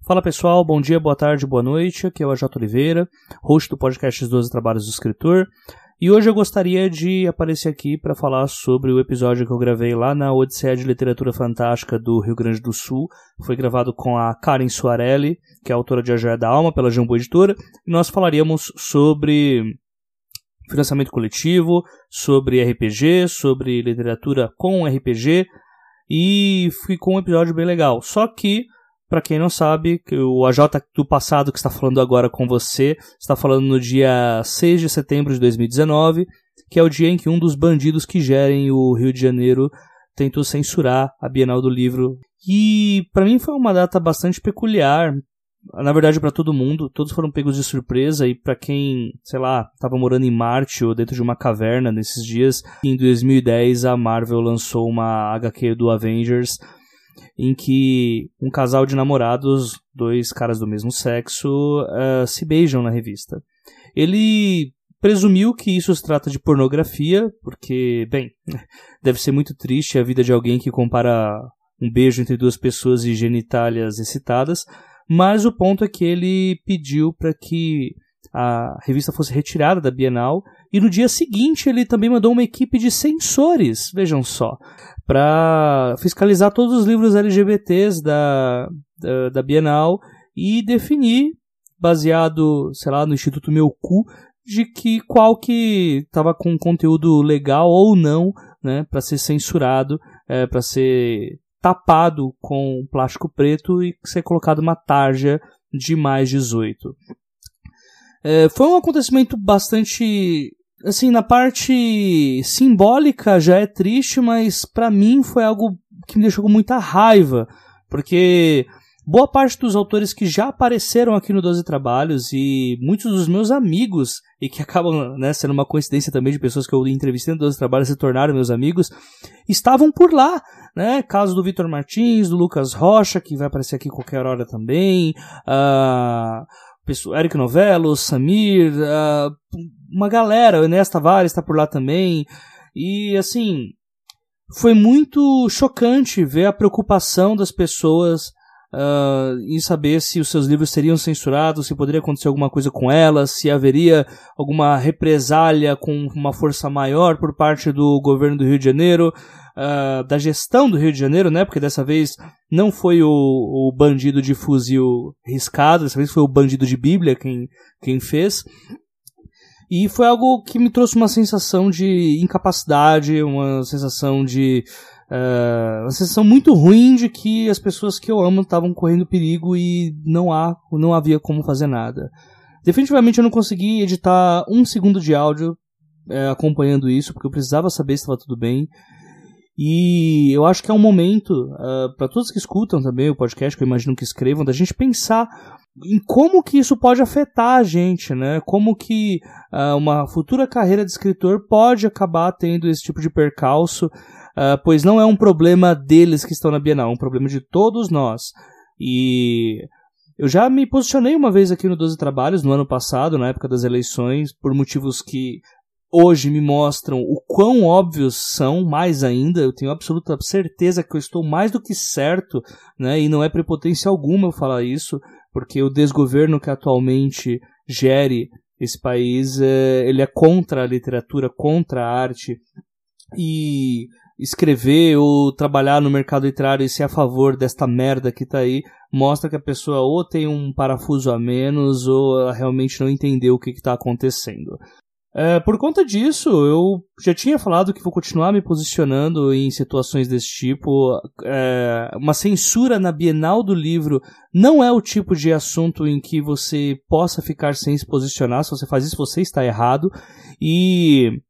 Fala pessoal, bom dia, boa tarde, boa noite. Aqui é o AJ Oliveira, host do podcast Os 12 Trabalhos do Escritor. E hoje eu gostaria de aparecer aqui para falar sobre o episódio que eu gravei lá na Odisseia de Literatura Fantástica do Rio Grande do Sul. Foi gravado com a Karen Soarelli, que é autora de A Joia da Alma, pela Jumbo Editora. E nós falaríamos sobre financiamento coletivo, sobre RPG, sobre literatura com RPG. E ficou um episódio bem legal. Só que para quem não sabe, o AJ do passado que está falando agora com você está falando no dia 6 de setembro de 2019, que é o dia em que um dos bandidos que gerem o Rio de Janeiro tentou censurar a Bienal do Livro. E para mim foi uma data bastante peculiar, na verdade para todo mundo, todos foram pegos de surpresa e para quem, sei lá, estava morando em Marte ou dentro de uma caverna nesses dias, em 2010 a Marvel lançou uma HQ do Avengers em que um casal de namorados, dois caras do mesmo sexo, uh, se beijam na revista. Ele presumiu que isso se trata de pornografia, porque, bem, deve ser muito triste a vida de alguém que compara um beijo entre duas pessoas e genitálias excitadas, mas o ponto é que ele pediu para que a revista fosse retirada da Bienal e no dia seguinte ele também mandou uma equipe de censores, vejam só, para fiscalizar todos os livros LGBTs da, da, da, Bienal e definir, baseado, sei lá, no Instituto Meu Cu, de que qual que estava com conteúdo legal ou não, né, para ser censurado, é, para ser tapado com plástico preto e ser colocado uma tarja de mais 18. É, foi um acontecimento bastante assim, na parte simbólica já é triste, mas para mim foi algo que me deixou com muita raiva, porque boa parte dos autores que já apareceram aqui no 12 Trabalhos e muitos dos meus amigos, e que acabam né, sendo uma coincidência também de pessoas que eu entrevistei no 12 Trabalhos se tornaram meus amigos, estavam por lá. Né? Caso do Vitor Martins, do Lucas Rocha, que vai aparecer aqui qualquer hora também. Uh, Eric Novello, Samir, uh, uma galera, o Enéas Tavares está por lá também. E assim, foi muito chocante ver a preocupação das pessoas uh, em saber se os seus livros seriam censurados, se poderia acontecer alguma coisa com elas, se haveria alguma represália com uma força maior por parte do governo do Rio de Janeiro uh, da gestão do Rio de Janeiro, né? Porque dessa vez não foi o, o bandido de fuzil riscado, dessa vez foi o bandido de Bíblia quem, quem fez. E foi algo que me trouxe uma sensação de incapacidade, uma sensação de. Uh, uma sensação muito ruim de que as pessoas que eu amo estavam correndo perigo e não, há, não havia como fazer nada. Definitivamente eu não consegui editar um segundo de áudio é, acompanhando isso, porque eu precisava saber se estava tudo bem. E eu acho que é um momento, uh, ah, para todos que escutam também o podcast, que eu imagino que escrevam, da gente pensar em como que isso pode afetar a gente, né? Como que uh, uma futura carreira de escritor pode acabar tendo esse tipo de percalço, uh, pois não é um problema deles que estão na Bienal, é um problema de todos nós. E eu já me posicionei uma vez aqui no 12 Trabalhos, no ano passado, na época das eleições, por motivos que hoje me mostram o quão óbvios são, mais ainda, eu tenho absoluta certeza que eu estou mais do que certo, né, e não é prepotência alguma eu falar isso, porque o desgoverno que atualmente gere esse país, é, ele é contra a literatura, contra a arte, e escrever ou trabalhar no mercado literário e ser a favor desta merda que tá aí, mostra que a pessoa ou tem um parafuso a menos ou ela realmente não entendeu o que está acontecendo. É, por conta disso, eu já tinha falado que vou continuar me posicionando em situações desse tipo. É, uma censura na Bienal do livro não é o tipo de assunto em que você possa ficar sem se posicionar. Se você faz isso, você está errado. E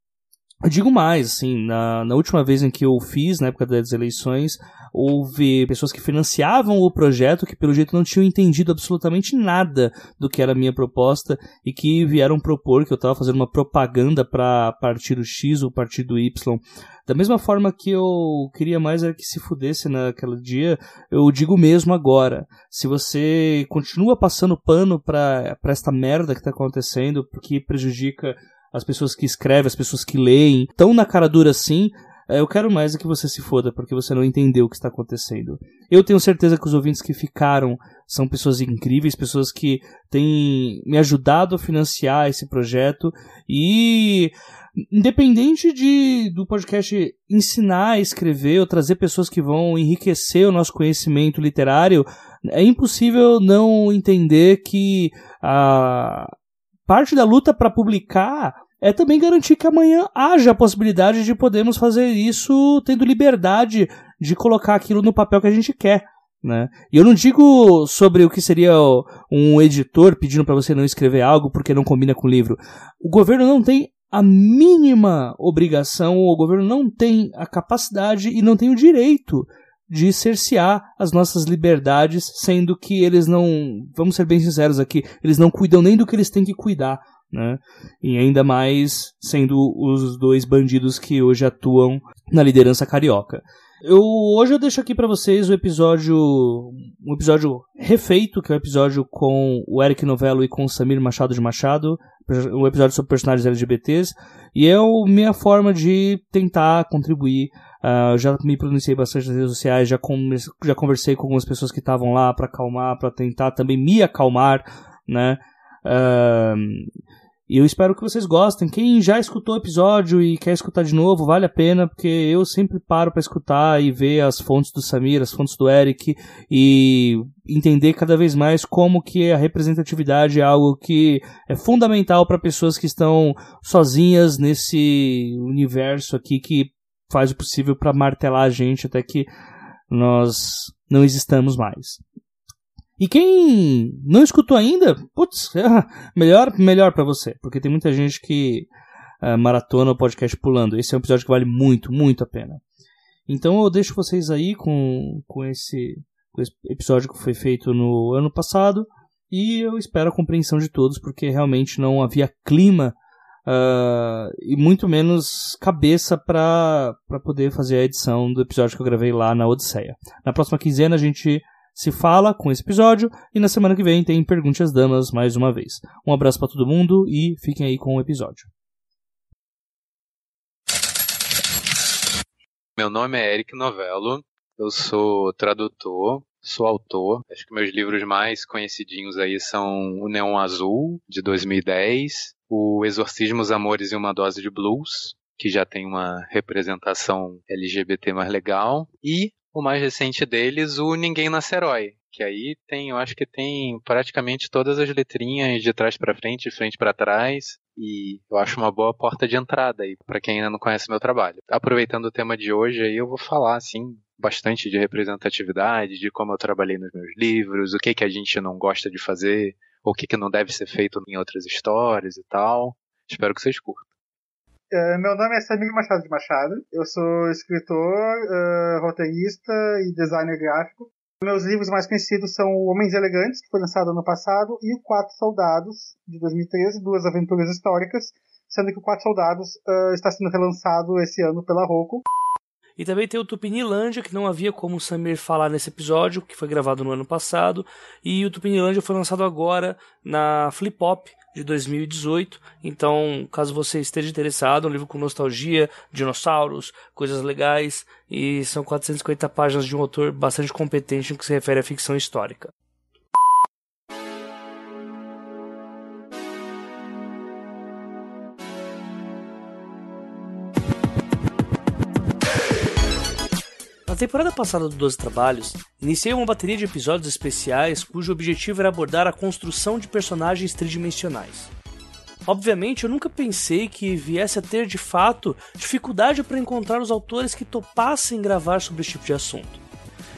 eu digo mais, assim, na, na última vez em que eu fiz, na época das eleições, houve pessoas que financiavam o projeto que pelo jeito não tinham entendido absolutamente nada do que era a minha proposta e que vieram propor que eu estava fazendo uma propaganda para partido X ou partido Y. Da mesma forma que eu queria mais era que se fudesse naquele dia, eu digo mesmo agora. Se você continua passando pano para esta merda que está acontecendo, porque prejudica as pessoas que escrevem, as pessoas que leem, tão na cara dura assim, é, eu quero mais é que você se foda porque você não entendeu o que está acontecendo. Eu tenho certeza que os ouvintes que ficaram são pessoas incríveis, pessoas que têm me ajudado a financiar esse projeto e independente de do podcast ensinar a escrever ou trazer pessoas que vão enriquecer o nosso conhecimento literário, é impossível não entender que a parte da luta para publicar é também garantir que amanhã haja a possibilidade de podermos fazer isso tendo liberdade de colocar aquilo no papel que a gente quer. Né? E eu não digo sobre o que seria um editor pedindo para você não escrever algo porque não combina com o livro. O governo não tem a mínima obrigação, o governo não tem a capacidade e não tem o direito de cercear as nossas liberdades, sendo que eles não, vamos ser bem sinceros aqui, eles não cuidam nem do que eles têm que cuidar, né? E ainda mais sendo os dois bandidos que hoje atuam na liderança carioca. Eu hoje eu deixo aqui para vocês o episódio, um episódio refeito, que é o um episódio com o Eric Novello e com o Samir Machado de Machado, um episódio sobre personagens LGBTs, e é a minha forma de tentar contribuir. Uh, já me pronunciei bastante nas redes sociais, já, já conversei com algumas pessoas que estavam lá para acalmar, para tentar também me acalmar, né? Uh, e eu espero que vocês gostem. Quem já escutou o episódio e quer escutar de novo, vale a pena, porque eu sempre paro para escutar e ver as fontes do Samir, as fontes do Eric e entender cada vez mais como que a representatividade é algo que é fundamental para pessoas que estão sozinhas nesse universo aqui que faz o possível para martelar a gente até que nós não existamos mais. E quem não escutou ainda, putz, melhor, melhor para você, porque tem muita gente que uh, maratona o podcast pulando. Esse é um episódio que vale muito, muito a pena. Então eu deixo vocês aí com, com, esse, com esse episódio que foi feito no ano passado e eu espero a compreensão de todos, porque realmente não havia clima uh, e muito menos cabeça para poder fazer a edição do episódio que eu gravei lá na Odisseia. Na próxima quinzena a gente se fala com esse episódio e na semana que vem tem Pergunte às Damas mais uma vez. Um abraço para todo mundo e fiquem aí com o episódio. Meu nome é Eric Novello, eu sou tradutor, sou autor. Acho que meus livros mais conhecidinhos aí são O Neon Azul, de 2010, O Exorcismo, os Amores e uma Dose de Blues, que já tem uma representação LGBT mais legal, e o mais recente deles, o Ninguém Nasce Herói, que aí tem, eu acho que tem praticamente todas as letrinhas de trás para frente, de frente para trás, e eu acho uma boa porta de entrada aí para quem ainda não conhece meu trabalho. Aproveitando o tema de hoje aí, eu vou falar assim bastante de representatividade, de como eu trabalhei nos meus livros, o que que a gente não gosta de fazer, o que que não deve ser feito em outras histórias e tal. Espero que vocês curtam. Uh, meu nome é Samir Machado de Machado. Eu sou escritor, uh, roteirista e designer gráfico. Meus livros mais conhecidos são Homens Elegantes, que foi lançado ano passado, e O Quatro Soldados, de 2013, duas aventuras históricas, sendo que o Quatro Soldados uh, está sendo relançado esse ano pela Roku. E também tem o Tupinilândia, que não havia como o Samir falar nesse episódio, que foi gravado no ano passado. E o Tupinilândia foi lançado agora na Flip Hop, de 2018. Então, caso você esteja interessado, um livro com nostalgia, dinossauros, coisas legais e são 450 páginas de um autor bastante competente no que se refere à ficção histórica. Temporada passada do 12 Trabalhos, iniciei uma bateria de episódios especiais cujo objetivo era abordar a construção de personagens tridimensionais. Obviamente, eu nunca pensei que viesse a ter de fato dificuldade para encontrar os autores que topassem gravar sobre esse tipo de assunto.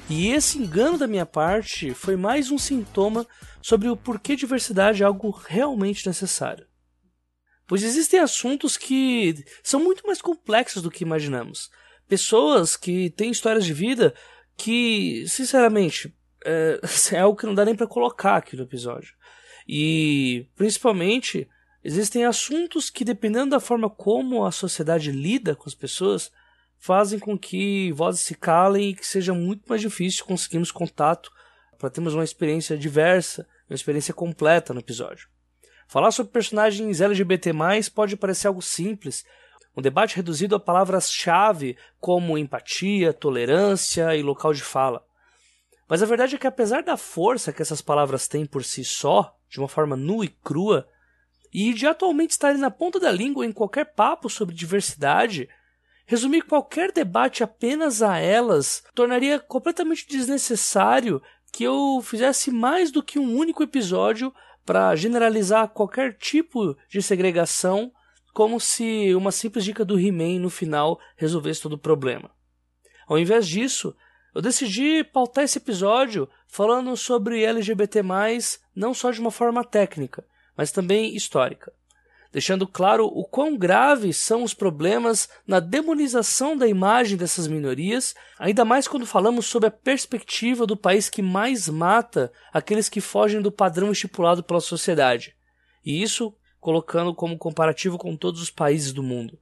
E esse engano da minha parte foi mais um sintoma sobre o porquê diversidade é algo realmente necessário. Pois existem assuntos que são muito mais complexos do que imaginamos, pessoas que têm histórias de vida que, sinceramente, é, é algo que não dá nem para colocar aqui no episódio. E, principalmente, existem assuntos que, dependendo da forma como a sociedade lida com as pessoas, fazem com que vozes se calem e que seja muito mais difícil conseguirmos contato para termos uma experiência diversa, uma experiência completa no episódio. Falar sobre personagens LGBT+, pode parecer algo simples, Um debate reduzido a palavras-chave como empatia, tolerância e local de fala. Mas a verdade é que, apesar da força que essas palavras têm por si só, de uma forma nua e crua, e de atualmente estarem na ponta da língua em qualquer papo sobre diversidade, resumir qualquer debate apenas a elas tornaria completamente desnecessário que eu fizesse mais do que um único episódio para generalizar qualquer tipo de segregação, como se uma simples dica do He-Man no final resolvesse todo o problema. Ao invés disso, eu decidi pautar esse episódio falando sobre LGBT, não só de uma forma técnica, mas também histórica deixando claro o quão graves são os problemas na demonização da imagem dessas minorias, ainda mais quando falamos sobre a perspectiva do país que mais mata aqueles que fogem do padrão estipulado pela sociedade. E isso colocando como comparativo com todos os países do mundo.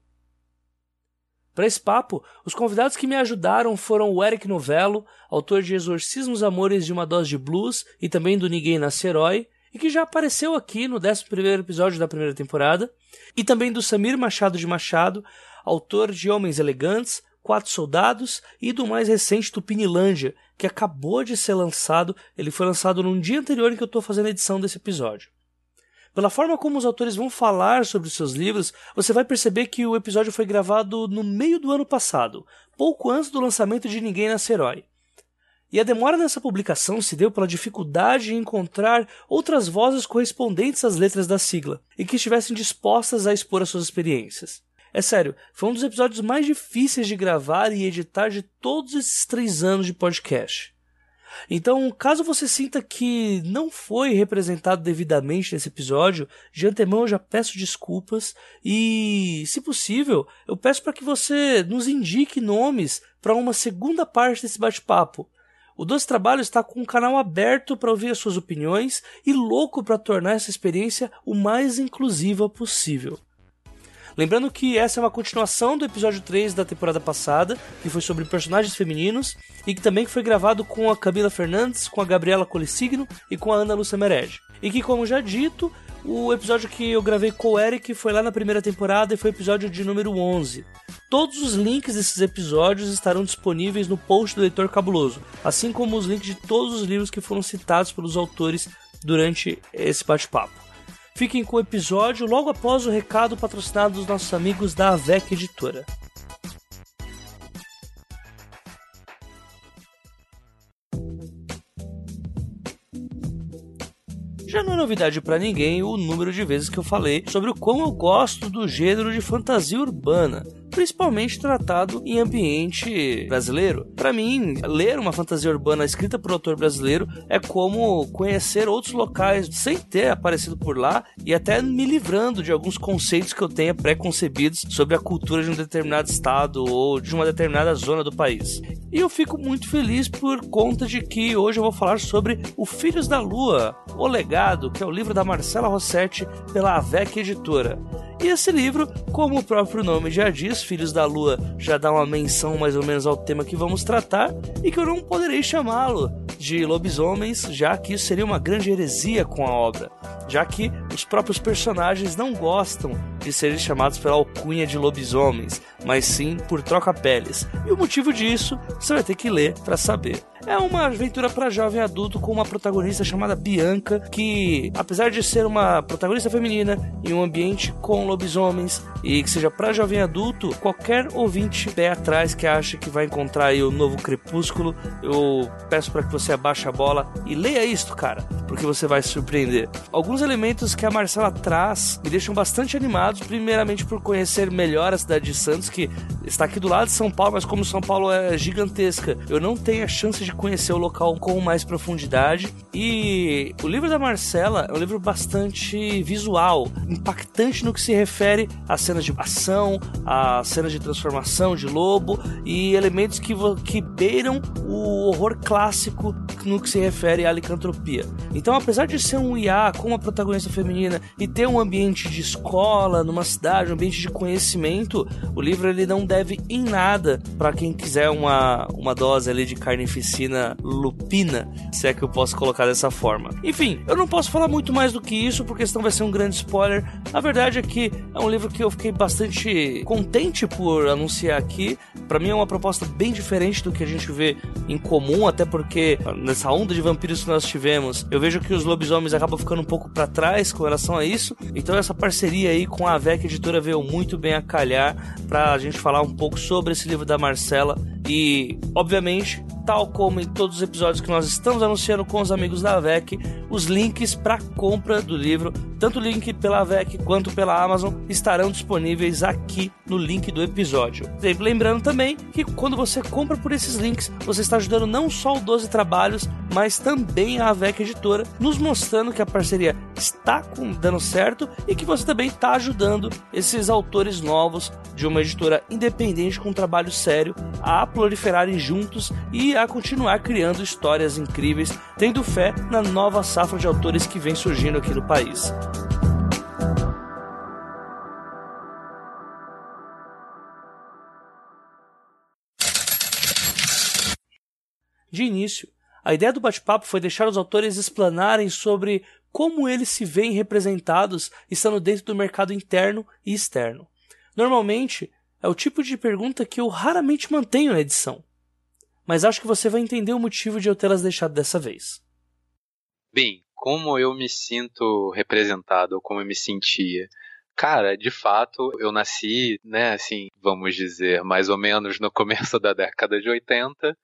Para esse papo, os convidados que me ajudaram foram o Eric Novello, autor de Exorcismos Amores de uma Dose de Blues e também do Ninguém Nasce Herói, e que já apareceu aqui no 11 episódio da primeira temporada, e também do Samir Machado de Machado, autor de Homens Elegantes, Quatro Soldados e do mais recente Tupinilândia, que acabou de ser lançado, ele foi lançado num dia anterior em que eu estou fazendo a edição desse episódio. Pela forma como os autores vão falar sobre os seus livros, você vai perceber que o episódio foi gravado no meio do ano passado, pouco antes do lançamento de Ninguém Nasce Herói. E a demora nessa publicação se deu pela dificuldade em encontrar outras vozes correspondentes às letras da sigla e que estivessem dispostas a expor as suas experiências. É sério, foi um dos episódios mais difíceis de gravar e editar de todos esses três anos de podcast. Então, caso você sinta que não foi representado devidamente nesse episódio, de antemão eu já peço desculpas e, se possível, eu peço para que você nos indique nomes para uma segunda parte desse bate-papo o Doce Trabalho está com um canal aberto para ouvir as suas opiniões e louco para tornar essa experiência o mais inclusiva possível. Lembrando que essa é uma continuação do episódio 3 da temporada passada, que foi sobre personagens femininos, e que também foi gravado com a Camila Fernandes, com a Gabriela Colissigno e com a Ana Lúcia Mered. E que, como já dito, o episódio que eu gravei com o Eric foi lá na primeira temporada e foi o episódio de número 11. Todos os links desses episódios estarão disponíveis no post do Leitor Cabuloso, assim como os links de todos os livros que foram citados pelos autores durante esse bate-papo. Fiquem com o episódio logo após o recado patrocinado dos nossos amigos da AVEC Editora. Já não é novidade para ninguém o número de vezes que eu falei sobre o quão eu gosto do gênero de fantasia urbana principalmente tratado em ambiente brasileiro. Para mim, ler uma fantasia urbana escrita por um autor brasileiro é como conhecer outros locais sem ter aparecido por lá e até me livrando de alguns conceitos que eu tenha pré-concebidos sobre a cultura de um determinado estado ou de uma determinada zona do país. E eu fico muito feliz por conta de que hoje eu vou falar sobre O Filhos da Lua, O Legado, que é o livro da Marcela Rossetti pela AVEC Editora. E esse livro, como o próprio nome já diz, Filhos da Lua, já dá uma menção mais ou menos ao tema que vamos tratar, e que eu não poderei chamá-lo de lobisomens, já que isso seria uma grande heresia com a obra, já que os próprios personagens não gostam de serem chamados pela alcunha de lobisomens, mas sim por troca-peles. E o motivo disso você vai ter que ler para saber. É uma aventura para jovem adulto com uma protagonista chamada Bianca, que, apesar de ser uma protagonista feminina em um ambiente com lobisomens e que seja para jovem adulto, qualquer ouvinte pé atrás que acha que vai encontrar aí o novo Crepúsculo, eu peço para que você abaixe a bola e leia isto, cara, porque você vai se surpreender. Alguns elementos que a Marcela traz me deixam bastante animados, primeiramente por conhecer melhor a cidade de Santos, que está aqui do lado de São Paulo, mas como São Paulo é gigantesca, eu não tenho a chance de de conhecer o local com mais profundidade. E o livro da Marcela é um livro bastante visual, impactante no que se refere às cenas de ação, às cenas de transformação de lobo e elementos que, que beiram o horror clássico no que se refere à licantropia. Então, apesar de ser um IA com uma protagonista feminina e ter um ambiente de escola, numa cidade, um ambiente de conhecimento, o livro ele não deve em nada para quem quiser uma, uma dose ali de carnificina lupina, se é que eu posso colocar dessa forma. Enfim, eu não posso falar muito mais do que isso, porque senão vai ser um grande spoiler. A verdade é que é um livro que eu fiquei bastante contente por anunciar aqui. Para mim é uma proposta bem diferente do que a gente vê em comum, até porque nessa onda de vampiros que nós tivemos, eu vejo que os lobisomens acabam ficando um pouco para trás com relação a isso. Então essa parceria aí com a VEC Editora veio muito bem a calhar para a gente falar um pouco sobre esse livro da Marcela e, obviamente, tal como em todos os episódios que nós estamos anunciando com os amigos da AVEC, os links para compra do livro, tanto o link pela AVEC quanto pela Amazon, estarão disponíveis aqui no link do episódio. Lembrando também que quando você compra por esses links, você está ajudando não só o 12 Trabalhos, mas também a AVEC Editora, nos mostrando que a parceria está dando certo e que você também está ajudando esses autores novos de uma editora independente com um trabalho sério a proliferarem juntos e a continuar criando histórias incríveis, tendo fé na nova safra de autores que vem surgindo aqui no país. De início, a ideia do bate-papo foi deixar os autores explanarem sobre como eles se veem representados estando dentro do mercado interno e externo. Normalmente, é o tipo de pergunta que eu raramente mantenho na edição mas acho que você vai entender o motivo de eu tê-las deixado dessa vez. Bem, como eu me sinto representado, ou como eu me sentia. Cara, de fato, eu nasci, né, assim, vamos dizer, mais ou menos no começo da década de 80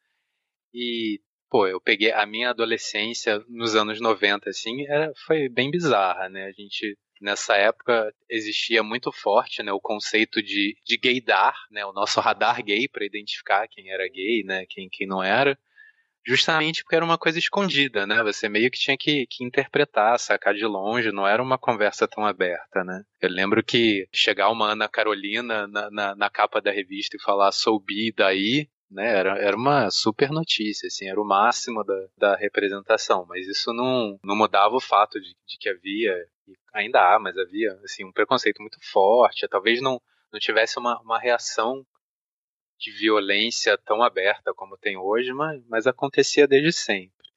e pô, eu peguei a minha adolescência nos anos 90 assim, era, foi bem bizarra, né? A gente nessa época existia muito forte né, o conceito de, de gaydar, né, o nosso radar gay para identificar quem era gay, né, quem, quem não era, justamente porque era uma coisa escondida, né? Você meio que tinha que, que interpretar, sacar de longe, não era uma conversa tão aberta, né? Eu lembro que chegar uma Ana Carolina na, na, na capa da revista e falar sou bi daí, né? Era, era uma super notícia, assim, era o máximo da, da representação, mas isso não, não mudava o fato de, de que havia ainda há, mas havia assim um preconceito muito forte. Talvez não não tivesse uma, uma reação de violência tão aberta como tem hoje, mas, mas acontecia desde sempre.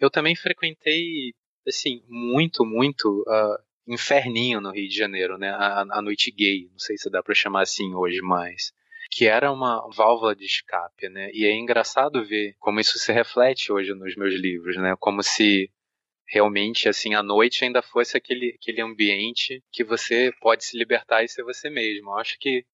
Eu também frequentei assim muito muito uh, inferninho no Rio de Janeiro, né? A, a noite gay, não sei se dá para chamar assim hoje mais que era uma válvula de escape, né? E é engraçado ver como isso se reflete hoje nos meus livros, né? Como se realmente assim a noite ainda fosse aquele, aquele ambiente que você pode se libertar e ser você mesmo. Eu acho que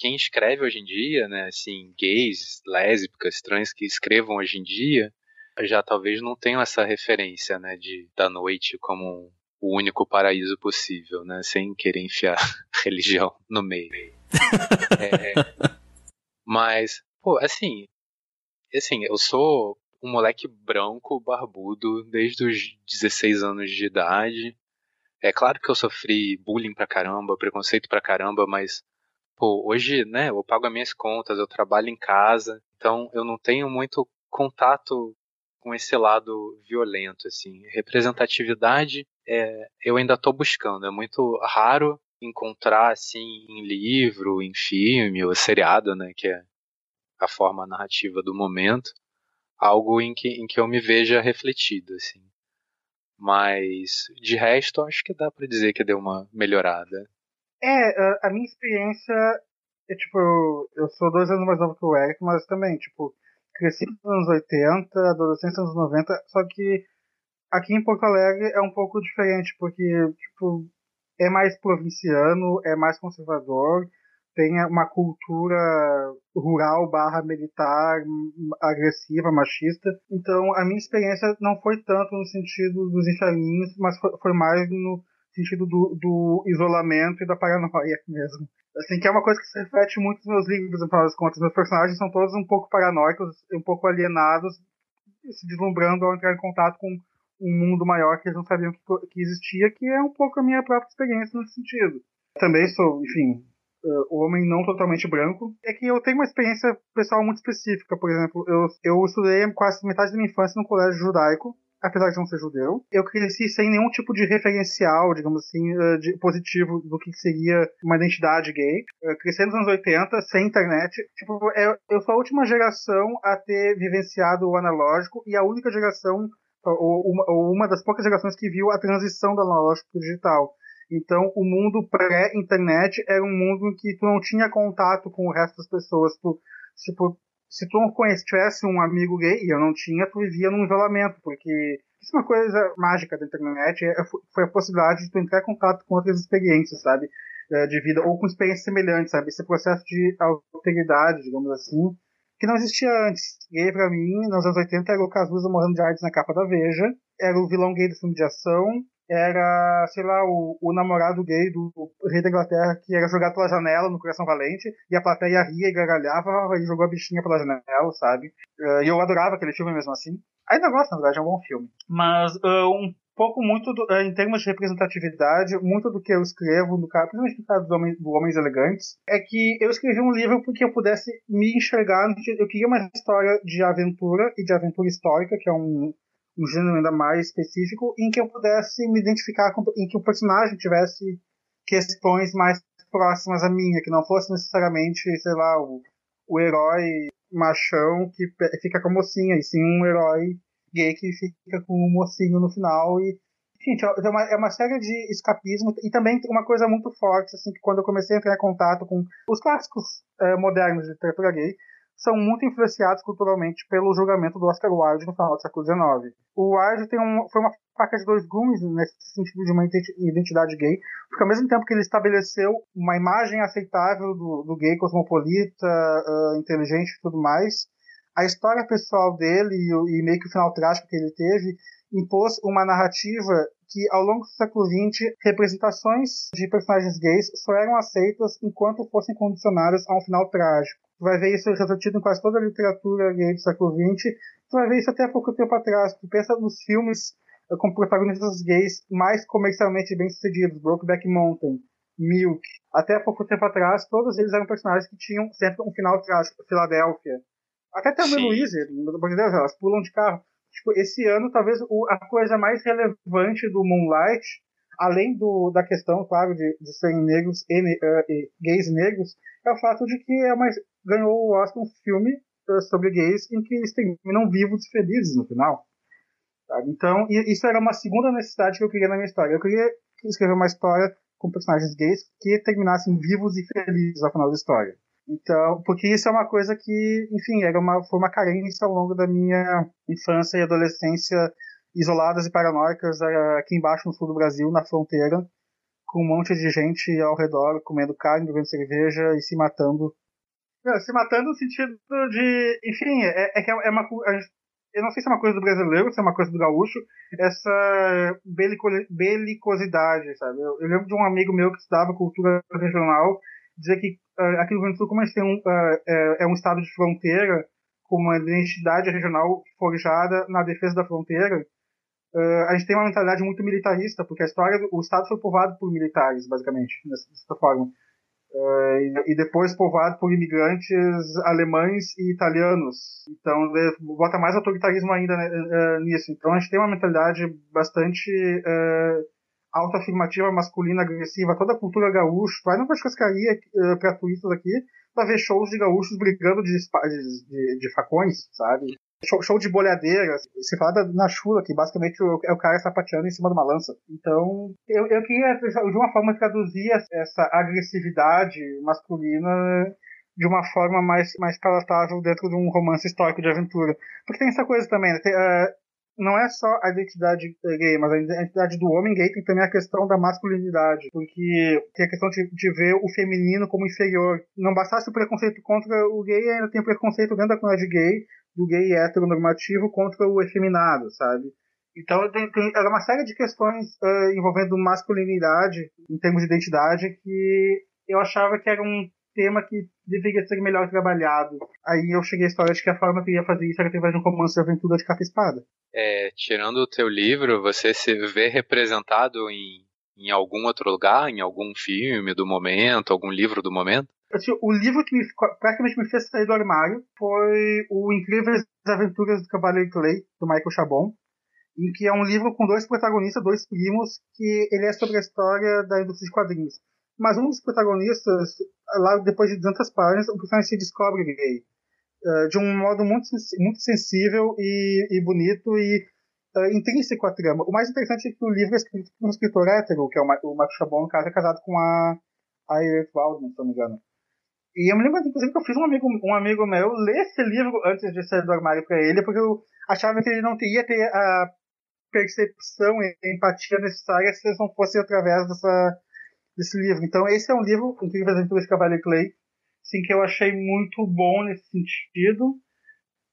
quem escreve hoje em dia, né, assim, gays, lésbicas, trans que escrevam hoje em dia, já talvez não tenham essa referência, né, de da noite como o único paraíso possível, né, sem querer enfiar religião no meio. é, mas, pô, assim, assim, eu sou um moleque branco, barbudo, desde os 16 anos de idade. É claro que eu sofri bullying pra caramba, preconceito pra caramba, mas pô, hoje, né, eu pago as minhas contas, eu trabalho em casa, então eu não tenho muito contato com esse lado violento, assim. Representatividade, é, eu ainda estou buscando. É muito raro encontrar, assim, em livro, em filme ou seriado, né, que é a forma narrativa do momento algo em que, em que eu me veja refletido, assim. Mas, de resto, acho que dá para dizer que deu uma melhorada. É, a minha experiência é, tipo, eu sou dois anos mais novo que o Eric, mas também, tipo, cresci nos anos 80, adolescência nos anos 90, só que aqui em Porto Alegre é um pouco diferente, porque, tipo, é mais provinciano, é mais conservador, tem uma cultura rural barra militar agressiva, machista. Então a minha experiência não foi tanto no sentido dos inferninhos, mas foi mais no sentido do, do, isolamento e da paranoia mesmo. Assim, que é uma coisa que se reflete muito nos meus livros, no final das contas. Meus personagens são todos um pouco paranoicos, um pouco alienados, se deslumbrando ao entrar em contato com um mundo maior que eles não sabiam que, que existia, que é um pouco a minha própria experiência nesse sentido. Também sou, enfim, uh, homem não totalmente branco, é que eu tenho uma experiência pessoal muito específica. Por exemplo, eu, eu estudei quase metade da minha infância no colégio judaico, apesar de não ser judeu. Eu cresci sem nenhum tipo de referencial, digamos assim, uh, de positivo do que seria uma identidade gay. Uh, cresci nos anos 80, sem internet. Tipo, eu, eu sou a última geração a ter vivenciado o analógico e a única geração, ou uma, ou uma das poucas gerações que viu a transição do analógico para o digital. Então, o mundo pré-internet era um mundo em que tu não tinha contato com o resto das pessoas. Tu, tipo, se tu não tivesse um amigo gay, e eu não tinha, tu vivia num isolamento, porque isso é uma coisa mágica da internet, é, foi a possibilidade de tu entrar em contato com outras experiências, sabe? É, de vida, ou com experiências semelhantes, sabe? Esse processo de alteridade, digamos assim, que não existia antes. Gay, pra mim, nos anos 80, era o Cazuza morrendo de AIDS na capa da Veja, era o vilão gay do filme de ação, era, sei lá, o, o namorado gay do, rei da Inglaterra que era jogado pela janela no Coração Valente e a plateia ria e gargalhava e jogou a bichinha pela janela, sabe? Uh, e eu adorava aquele filme mesmo assim. Ainda gosto, na verdade, é um bom filme. Mas uh, um pouco muito do, uh, em termos de representatividade, muito do que eu escrevo, no caso, principalmente no caso do, homem, do Homens Elegantes, é que eu escrevi um livro porque eu pudesse me enxergar. Eu queria uma história de aventura e de aventura histórica, que é um um gênero ainda mais específico, em que eu pudesse me identificar com, em que o personagem tivesse questões mais próximas a minha, que não fosse necessariamente, sei lá, o, o herói machão que fica com a mocinha, e sim um herói gay que fica com o mocinho no final e Gente, é uma, é uma série de escapismo e também uma coisa muito forte, assim, que quando eu comecei a entrar em contato com os clássicos eh, modernos de literatura gay, são muito influenciados culturalmente pelo julgamento do Oscar Wilde no final do século XIX. O Wilde tem um, foi uma faca de dois gumes nesse sentido de uma identidade gay, porque ao mesmo tempo que ele estabeleceu uma imagem aceitável do, do gay cosmopolita, uh, inteligente e tudo mais, a história pessoal dele e, e meio que o final trágico que ele teve impôs uma narrativa que, ao longo do século XX, representações de personagens gays só eram aceitas enquanto fossem condicionadas a um final trágico. Tu vai ver isso refletido em quase toda a literatura gay do século XX. Tu vai ver isso até há pouco tempo atrás. Tu pensa nos filmes eh, com protagonistas gays mais comercialmente bem-sucedidos. Brokeback Mountain, Milk. Até há pouco tempo atrás, todos eles eram personagens que tinham sempre um final trágico. Filadélfia. Até Louise, pelo amor de Deus, elas pulam de carro. Tipo, esse ano, talvez o, a coisa mais relevante do Moonlight, além do, da questão, claro, de, de serem negros e, uh, e, gays negros, é o fato de que é uma, ganhou o Oscar um filme uh, sobre gays em que eles terminam vivos e felizes no final. Sabe? Então, isso era uma segunda necessidade que eu queria na minha história. Eu queria escrever uma história com personagens gays que terminassem vivos e felizes ao final da história. Então, porque isso é uma coisa que, enfim, era uma, foi uma carência ao longo da minha infância e adolescência isoladas e paranoicas aqui embaixo no sul do Brasil, na fronteira, com um monte de gente ao redor comendo carne, bebendo cerveja e se matando. Não, se matando no sentido de, enfim, é, é que é, é uma eu não sei se é uma coisa do brasileiro, se é uma coisa do gaúcho, essa belico, belicosidade, sabe? Eu, eu, lembro de um amigo meu que estudava cultura regional dizer que uh, aqui no Rio Grande do Sul, como a gente tem um, uh, é, é, um estado de fronteira, com uma identidade regional forjada na defesa da fronteira, uh, a gente tem uma mentalidade muito militarista, porque a história, o estado foi povoado por militares, basicamente, dessa, forma. E, e, depois povoado por imigrantes alemães e italianos. Então, bota mais autoritarismo ainda né, nisso. Então, a gente tem uma mentalidade bastante autoafirmativa masculina agressiva, toda a cultura gaúcha, vai numa churrascaria uh, pra turistas aqui, pra ver shows de gaúchos brigando de, de, de facões, sabe? Show, show de bolhadeira, se fala na chula, que basicamente é o cara sapateando em cima de uma lança. Então, eu, eu queria, de uma forma, traduzir essa agressividade masculina de uma forma mais, mais palatável dentro de um romance histórico de aventura. Porque tem essa coisa também, né? Tem, uh, não é só a identidade gay, mas a identidade do homem gay tem também a questão da masculinidade, porque tem a questão de, de ver o feminino como inferior. Não bastasse o preconceito contra o gay, ainda tem preconceito dentro da comunidade gay, do gay heteronormativo contra o efeminado, sabe? Então tem, tem era uma série de questões uh, envolvendo masculinidade em termos de identidade que eu achava que era um tema que deveria ser melhor trabalhado. Aí eu cheguei à história de que a forma que eu ia fazer isso era através de um romance de aventura de capa espada. É, tirando o teu livro, você se vê representado em, em algum outro lugar, em algum filme do momento, algum livro do momento? Assim, o livro que me, praticamente me fez sair do armário foi o Incríveis Aventuras do Cavaleiro Clay, do Michael Chabon. em que é um livro com dois protagonistas, dois primos, que ele é sobre a história da indústria de quadrinhos. Mas um dos protagonistas, lá depois de tantas páginas, o personagem se descobre gay. Uh, de um modo muito, muito sensível e, e bonito e uh, intrínseco à trama. O mais interessante é que o livro é escrito por um escritor hétero, que é o, o Marco Chabon, no caso, é casado com a, a Edith Waldman, se não me engano. E eu me lembro, inclusive, que eu fiz um amigo, um amigo meu ler esse livro antes de sair do armário para ele, porque eu achava que ele não teria ter a percepção e empatia necessária se não fosse através dessa, desse livro. Então, esse é um livro, Incríveis Aventuras de Clay, sim, que eu achei muito bom nesse sentido.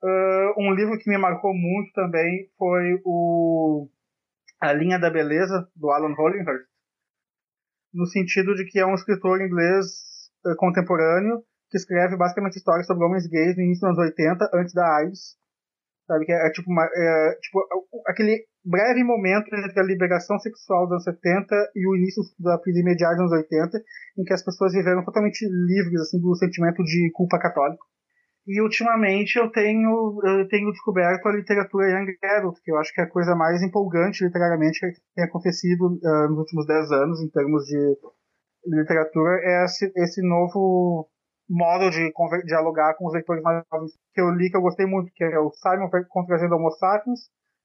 Uh, um livro que me marcou muito também foi o A Linha da Beleza, do Alan Hollinghurst, no sentido de que é um escritor inglês contemporâneo que escreve basicamente histórias sobre homens gays no início dos anos 80, antes da AIDS. Sabe, que é, é tipo, uma, é, tipo aquele breve momento entre a liberação sexual dos anos 70 e o início da epidemia de AIDS nos 80, em que as pessoas viveram totalmente livres assim, do sentimento de culpa católica. E ultimamente eu tenho, eu tenho descoberto a literatura Young Adult, que eu acho que é a coisa mais empolgante literariamente que tem acontecido uh, nos últimos 10 anos em termos de literatura, é esse, esse novo modo de dialogar com os leitores mais novos que eu li, que eu gostei muito, que é o Simon contrazendo Homo Sapiens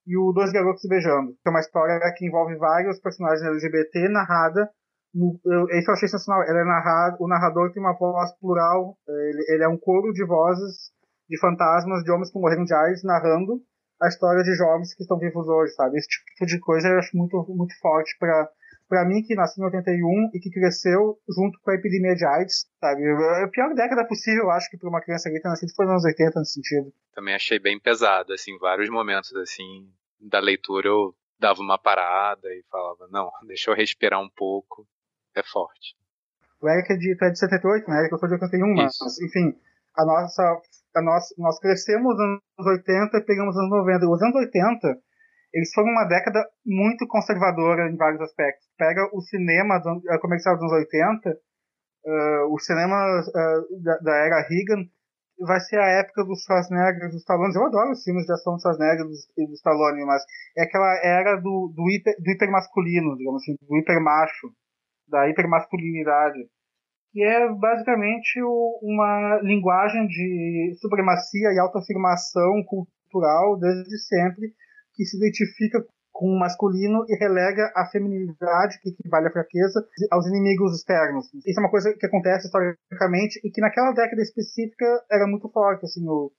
e o Dois Garotos Beijando, que é uma história que envolve vários personagens LGBT narrada no, eu, isso eu achei sensacional. Ela é narrado, o narrador tem uma voz plural, ele, ele, é um coro de vozes de fantasmas de homens que morreram de AIDS narrando a história de jovens que estão vivos hoje, sabe? Esse tipo de coisa eu acho muito, muito forte para para mim que nasci em 81 e que cresceu junto com a epidemia de AIDS, sabe? A pior década possível, eu acho que para uma criança gay ter nascido foi nos anos 80 nesse sentido. Também achei bem pesado, assim, vários momentos assim da leitura eu dava uma parada e falava, não, deixa eu respirar um pouco é forte. O Eric é de, é de 78, né? Eric eu sou de 81, mas, enfim, a nossa, a nossa, nós crescemos nos anos 80 e pegamos os anos 90. Os anos 80, eles foram uma década muito conservadora em vários aspectos. Pega o cinema do, comercial dos anos 80, uh, o cinema uh, da, da, era Reagan, vai ser a época dos Schwarzenegger, dos Stallone. Eu adoro os filmes de ação dos Schwarzenegger e dos Stallone, mas é aquela era do, do, hiper, do hipermasculino, digamos assim, do hipermacho da hipermasculinidade, que é basicamente uma linguagem de supremacia e autoafirmação cultural desde sempre, que se identifica com o masculino e relega a feminilidade, que equivale à fraqueza, aos inimigos externos. Isso é uma coisa que acontece historicamente e que naquela década específica era muito forte, assim, o,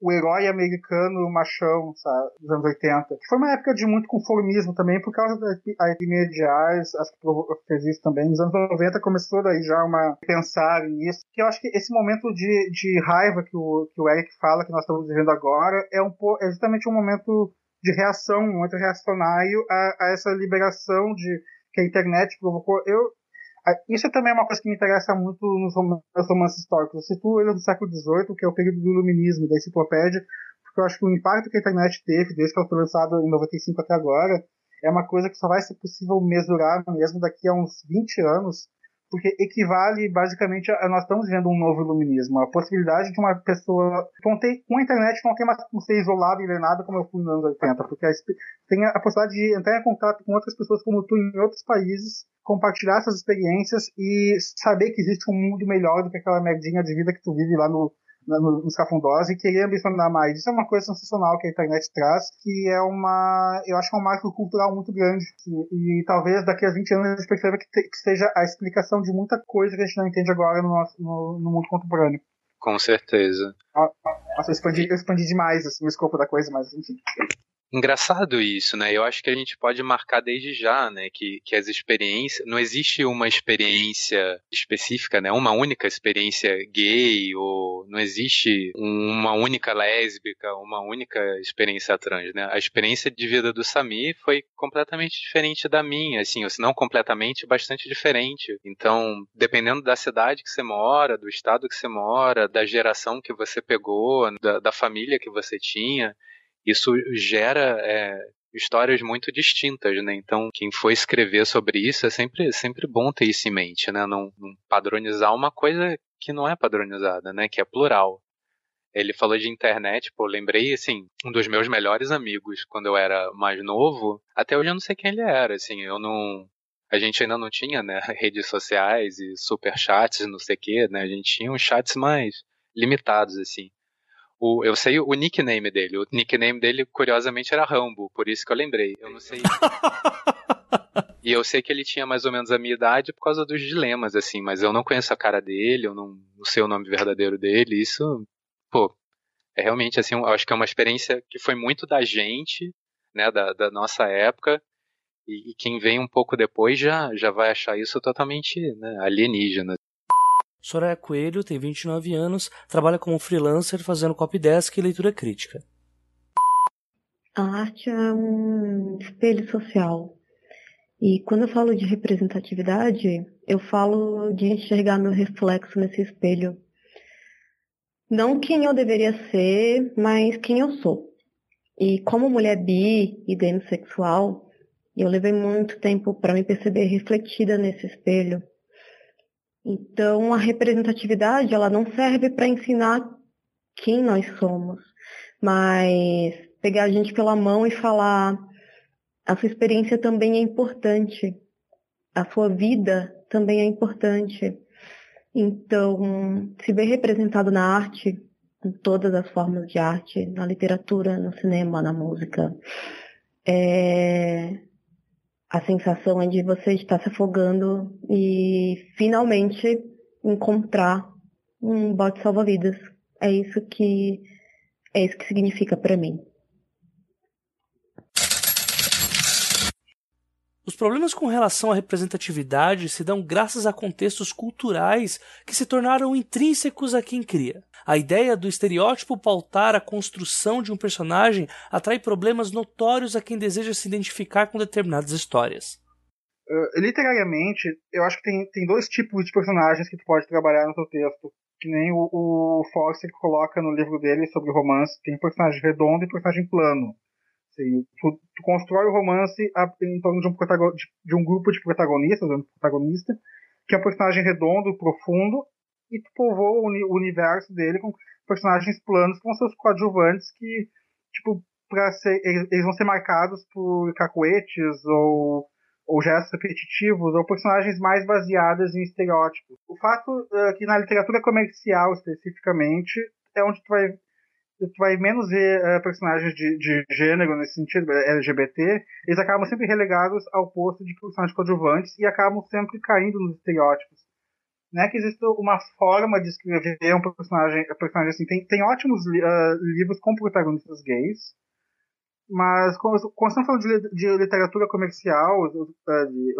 o herói americano machão, sabe, dos anos 80. Que foi uma época de muito conformismo também, por causa da epidemia de AIDS, acho que fez isso também. Nos anos 90 começou daí já uma pensar nisso. Que eu acho que esse momento de, de raiva que o, que o Eric fala, que nós estamos vivendo agora, é, um, é justamente um momento de reação, um reacionário a, a essa liberação de que a internet provocou. Eu, isso também é uma coisa que me interessa muito nos romances históricos. Eu cito ele do século XVIII, que é o período do iluminismo, da enciclopédia, porque eu acho que o impacto que a internet teve, desde que ela foi lançada em 95 até agora, é uma coisa que só vai ser possível mesurar mesmo daqui a uns 20 anos, porque equivale basicamente a, nós estamos vendo um novo iluminismo, a possibilidade de uma pessoa com, tem, com a internet não tem mais como ser isolado e alienado como eu fui nos anos 80, porque a, tem a, a possibilidade de entrar em contato com outras pessoas como tu em outros países compartilhar essas experiências e saber que existe um mundo melhor do que aquela merdinha de vida que tu vive lá no, no, nos cafundós e querer ambicionar mais. Isso é uma coisa sensacional que a internet traz, que é uma, eu acho que é um marco cultural muito grande. E, e talvez daqui a 20 anos a gente perceba que, te, que, seja a explicação de muita coisa que a gente não entende agora no, nosso, no, no mundo contemporâneo. Com certeza. Ah, nossa, eu expandi, eu expandi demais assim, o escopo da coisa, mas enfim. Engraçado isso, né? Eu acho que a gente pode marcar desde já, né? Que, que as experiências. Não existe uma experiência específica, né? Uma única experiência gay, ou não existe uma única lésbica, uma única experiência trans, né? A experiência de vida do Sami foi completamente diferente da minha, assim, ou se não completamente, bastante diferente. Então, dependendo da cidade que você mora, do estado que você mora, da geração que você pegou, da, da família que você tinha isso gera é, histórias muito distintas, né? Então, quem for escrever sobre isso é sempre, sempre bom ter isso em mente, né? Não, não padronizar uma coisa que não é padronizada, né? Que é plural. Ele falou de internet, pô, lembrei, assim, um dos meus melhores amigos quando eu era mais novo. Até hoje eu não sei quem ele era, assim, eu não. A gente ainda não tinha, né, redes sociais e superchats, não sei o quê, né? A gente tinha uns chats mais limitados, assim. O, eu sei o nickname dele. O nickname dele, curiosamente, era Rambo, por isso que eu lembrei. Eu não sei. e eu sei que ele tinha mais ou menos a minha idade por causa dos dilemas, assim, mas eu não conheço a cara dele, eu não, não sei o nome verdadeiro dele. Isso pô, é realmente assim, eu acho que é uma experiência que foi muito da gente, né, da, da nossa época, e, e, quem vem um pouco depois já, já vai achar isso totalmente né, alienígena. Soraya Coelho tem 29 anos, trabalha como freelancer fazendo copydesk e leitura crítica. A arte é um espelho social. E quando eu falo de representatividade, eu falo de enxergar meu reflexo nesse espelho não quem eu deveria ser, mas quem eu sou. E como mulher bi e demissexual, eu levei muito tempo para me perceber refletida nesse espelho. Então, a representatividade, ela não serve para ensinar quem nós somos, mas pegar a gente pela mão e falar: a sua experiência também é importante, a sua vida também é importante. Então, se ver representado na arte, em todas as formas de arte, na literatura, no cinema, na música, é... a sensação é de você estar se afogando e finalmente encontrar um bote salva-vidas. É isso que é isso que significa para mim. Os problemas com relação à representatividade se dão graças a contextos culturais que se tornaram intrínsecos a quem cria. A ideia do estereótipo pautar a construção de um personagem atrai problemas notórios a quem deseja se identificar com determinadas histórias. Uh, literariamente, eu acho que tem, tem dois tipos de personagens que tu pode trabalhar no teu texto. Que nem o, o Forster coloca no livro dele sobre romance, tem personagem redondo e personagem plano. Assim, tu, tu, constrói o romance em torno de um, de um grupo de protagonistas, um protagonista, que é um personagem redondo, profundo, e tu povoa o, o universo dele com personagens planos com seus coadjuvantes que, tipo, pra ser, eles, eles vão ser marcados por cacoetes ou, ou gestos repetitivos ou personagens mais baseadas em estereótipos. O fato uh, que na literatura comercial, especificamente, é onde tu vai tu vai menos ver uh, personagens de, de gênero nesse sentido, LGBT, eles acabam sempre relegados ao posto de personagens coadjuvantes e acabam sempre caindo nos estereótipos. Não é que existe uma forma de escrever um personagem, um personagem assim. Tem, tem ótimos uh, livros com protagonistas gays, mas quando, quando estamos falando de, de literatura comercial, uh, de,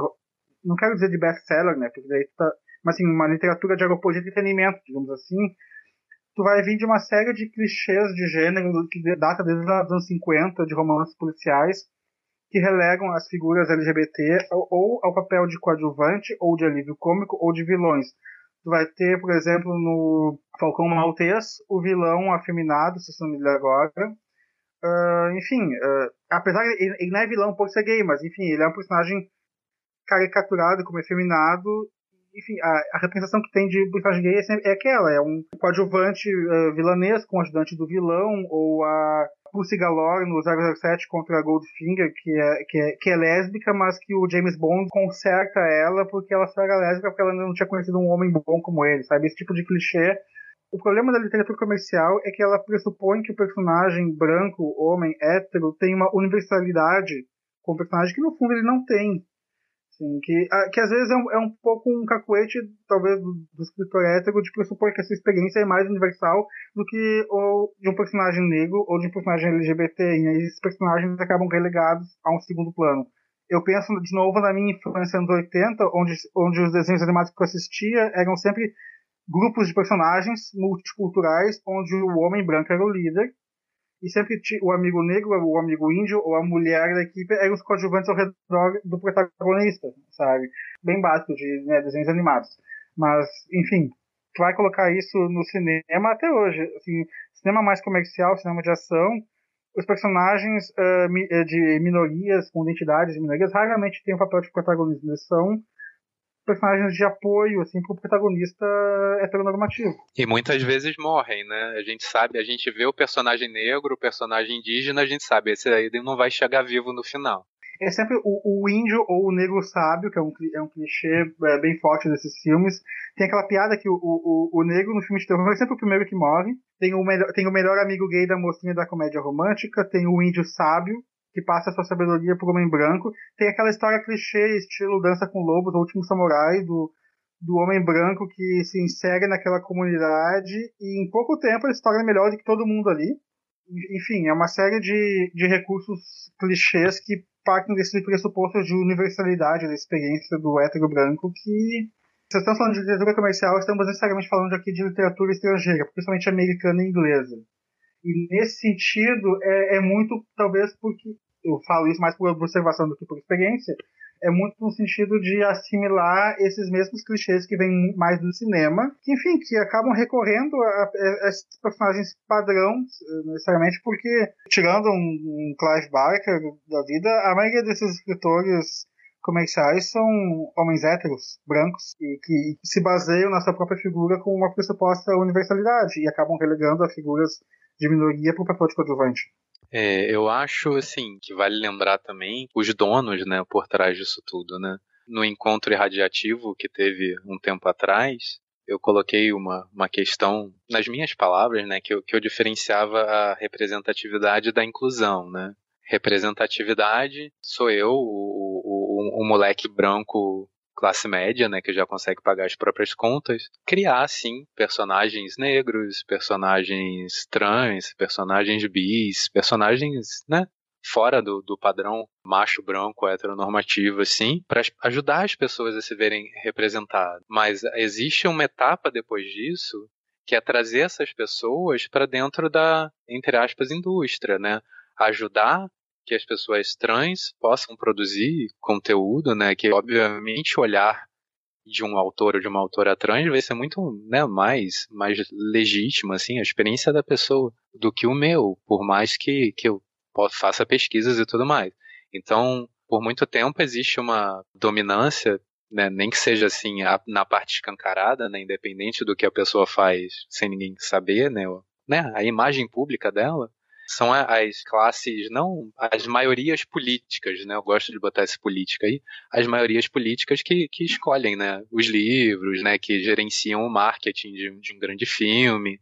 não quero dizer de best-seller, né, porque daí tá, mas assim, uma literatura de aeroporto de entretenimento, digamos assim, tu vai vir de uma série de clichês de gênero que data desde os anos 50, de romances policiais, que relegam as figuras LGBT ou ao papel de coadjuvante, ou de alívio cômico, ou de vilões. Tu vai ter, por exemplo, no Falcão Maltês, o vilão afeminado, se não agora. Uh, enfim, uh, apesar de ele, ele não é vilão por ser gay, mas enfim, ele é um personagem caricaturado como efeminado enfim, a, a, representação que tem de personagem gay é, é aquela, é um coadjuvante uh, vilanesco, um ajudante do vilão, ou a Pussy Galore no 007 contra a Goldfinger, que é, que, é, que é lésbica, mas que o James Bond conserta ela porque ela só era lésbica porque ela não tinha conhecido um homem bom como ele, sabe? Esse tipo de clichê. O problema da literatura comercial é que ela pressupõe que o personagem branco, homem, hétero, tem uma universalidade com o personagem que no fundo ele não tem. Sim, que, que às vezes é um, é um pouco um cacuete, talvez, do, do escritor hétero, de pressupor que essa experiência é mais universal do que o de um personagem negro ou de um personagem LGBT. E aí esses personagens acabam relegados a um segundo plano. Eu penso de novo na minha infância nos 80, onde, onde os desenhos animados que eu assistia eram sempre grupos de personagens multiculturais, onde o homem branco era o líder e sempre o amigo negro, o amigo índio ou a mulher da equipe eram os coadjuvantes ao redor do protagonista, sabe? Bem básico de né, desenhos animados. Mas, enfim, tu vai colocar isso no cinema até hoje. Assim, cinema mais comercial, cinema de ação, os personagens uh, de minorias, com identidades de minorias, raramente têm um papel de protagonismo. Eles são personagens de apoio, assim, pro protagonista heteronormativo. E muitas vezes morrem, né? A gente sabe, a gente vê o personagem negro, o personagem indígena, a gente sabe, esse aí não vai chegar vivo no final. É sempre o, o índio ou o negro sábio, que é um, é um clichê é, bem forte desses filmes. Tem aquela piada que o, o, o negro no filme de terror é sempre o primeiro que morre. Tem o, melhor, tem o melhor amigo gay da mocinha da comédia romântica. Tem o índio sábio, que passa a sua sabedoria por homem branco. Tem aquela história clichê, estilo Dança com Lobos, o último samurai, do, do homem branco que se insere naquela comunidade e em pouco tempo ele se torna melhor do que todo mundo ali. Enfim, é uma série de, de recursos clichês que partem desse pressuposto de universalidade da experiência do hétero branco que se estamos falando de literatura comercial, estamos necessariamente falando aqui de literatura estrangeira, principalmente americana e inglesa. E nesse sentido, é, é muito, talvez porque eu falo isso mais por observação do que por experiência, é muito no sentido de assimilar esses mesmos clichês que vêm mais do cinema, que enfim, que acabam recorrendo a, a esses personagens padrão, necessariamente porque, tirando um, um Clive Barker da vida, a maioria desses escritores comerciais são homens héteros, brancos, e que se baseiam na sua própria figura com uma pressuposta universalidade, e acabam relegando a figuras de minoria para o papel de coadjuvante. É, eu acho, assim, que vale lembrar também os donos, né, por trás disso tudo, né. No encontro irradiativo que teve um tempo atrás, eu coloquei uma, uma questão nas minhas palavras, né, que eu, que eu diferenciava a representatividade da inclusão, né. Representatividade sou eu, o, o, o, o moleque branco classe média, né, que já consegue pagar as próprias contas, criar sim personagens negros, personagens trans, personagens bis, personagens, né, fora do, do padrão macho branco heteronormativo assim, para ajudar as pessoas a se verem representadas. Mas existe uma etapa depois disso que é trazer essas pessoas para dentro da, entre aspas, indústria, né? Ajudar que as pessoas trans possam produzir conteúdo, né? Que obviamente o olhar de um autor ou de uma autora trans vai ser muito né, mais, mais legítimo, assim, a experiência da pessoa do que o meu, por mais que, que eu faça pesquisas e tudo mais. Então, por muito tempo existe uma dominância, né, nem que seja assim a, na parte escancarada, né, independente do que a pessoa faz sem ninguém saber, né, né, a imagem pública dela, são as classes, não as maiorias políticas, né? Eu gosto de botar essa política aí, as maiorias políticas que, que escolhem, né? Os livros, né? Que gerenciam o marketing de, de um grande filme.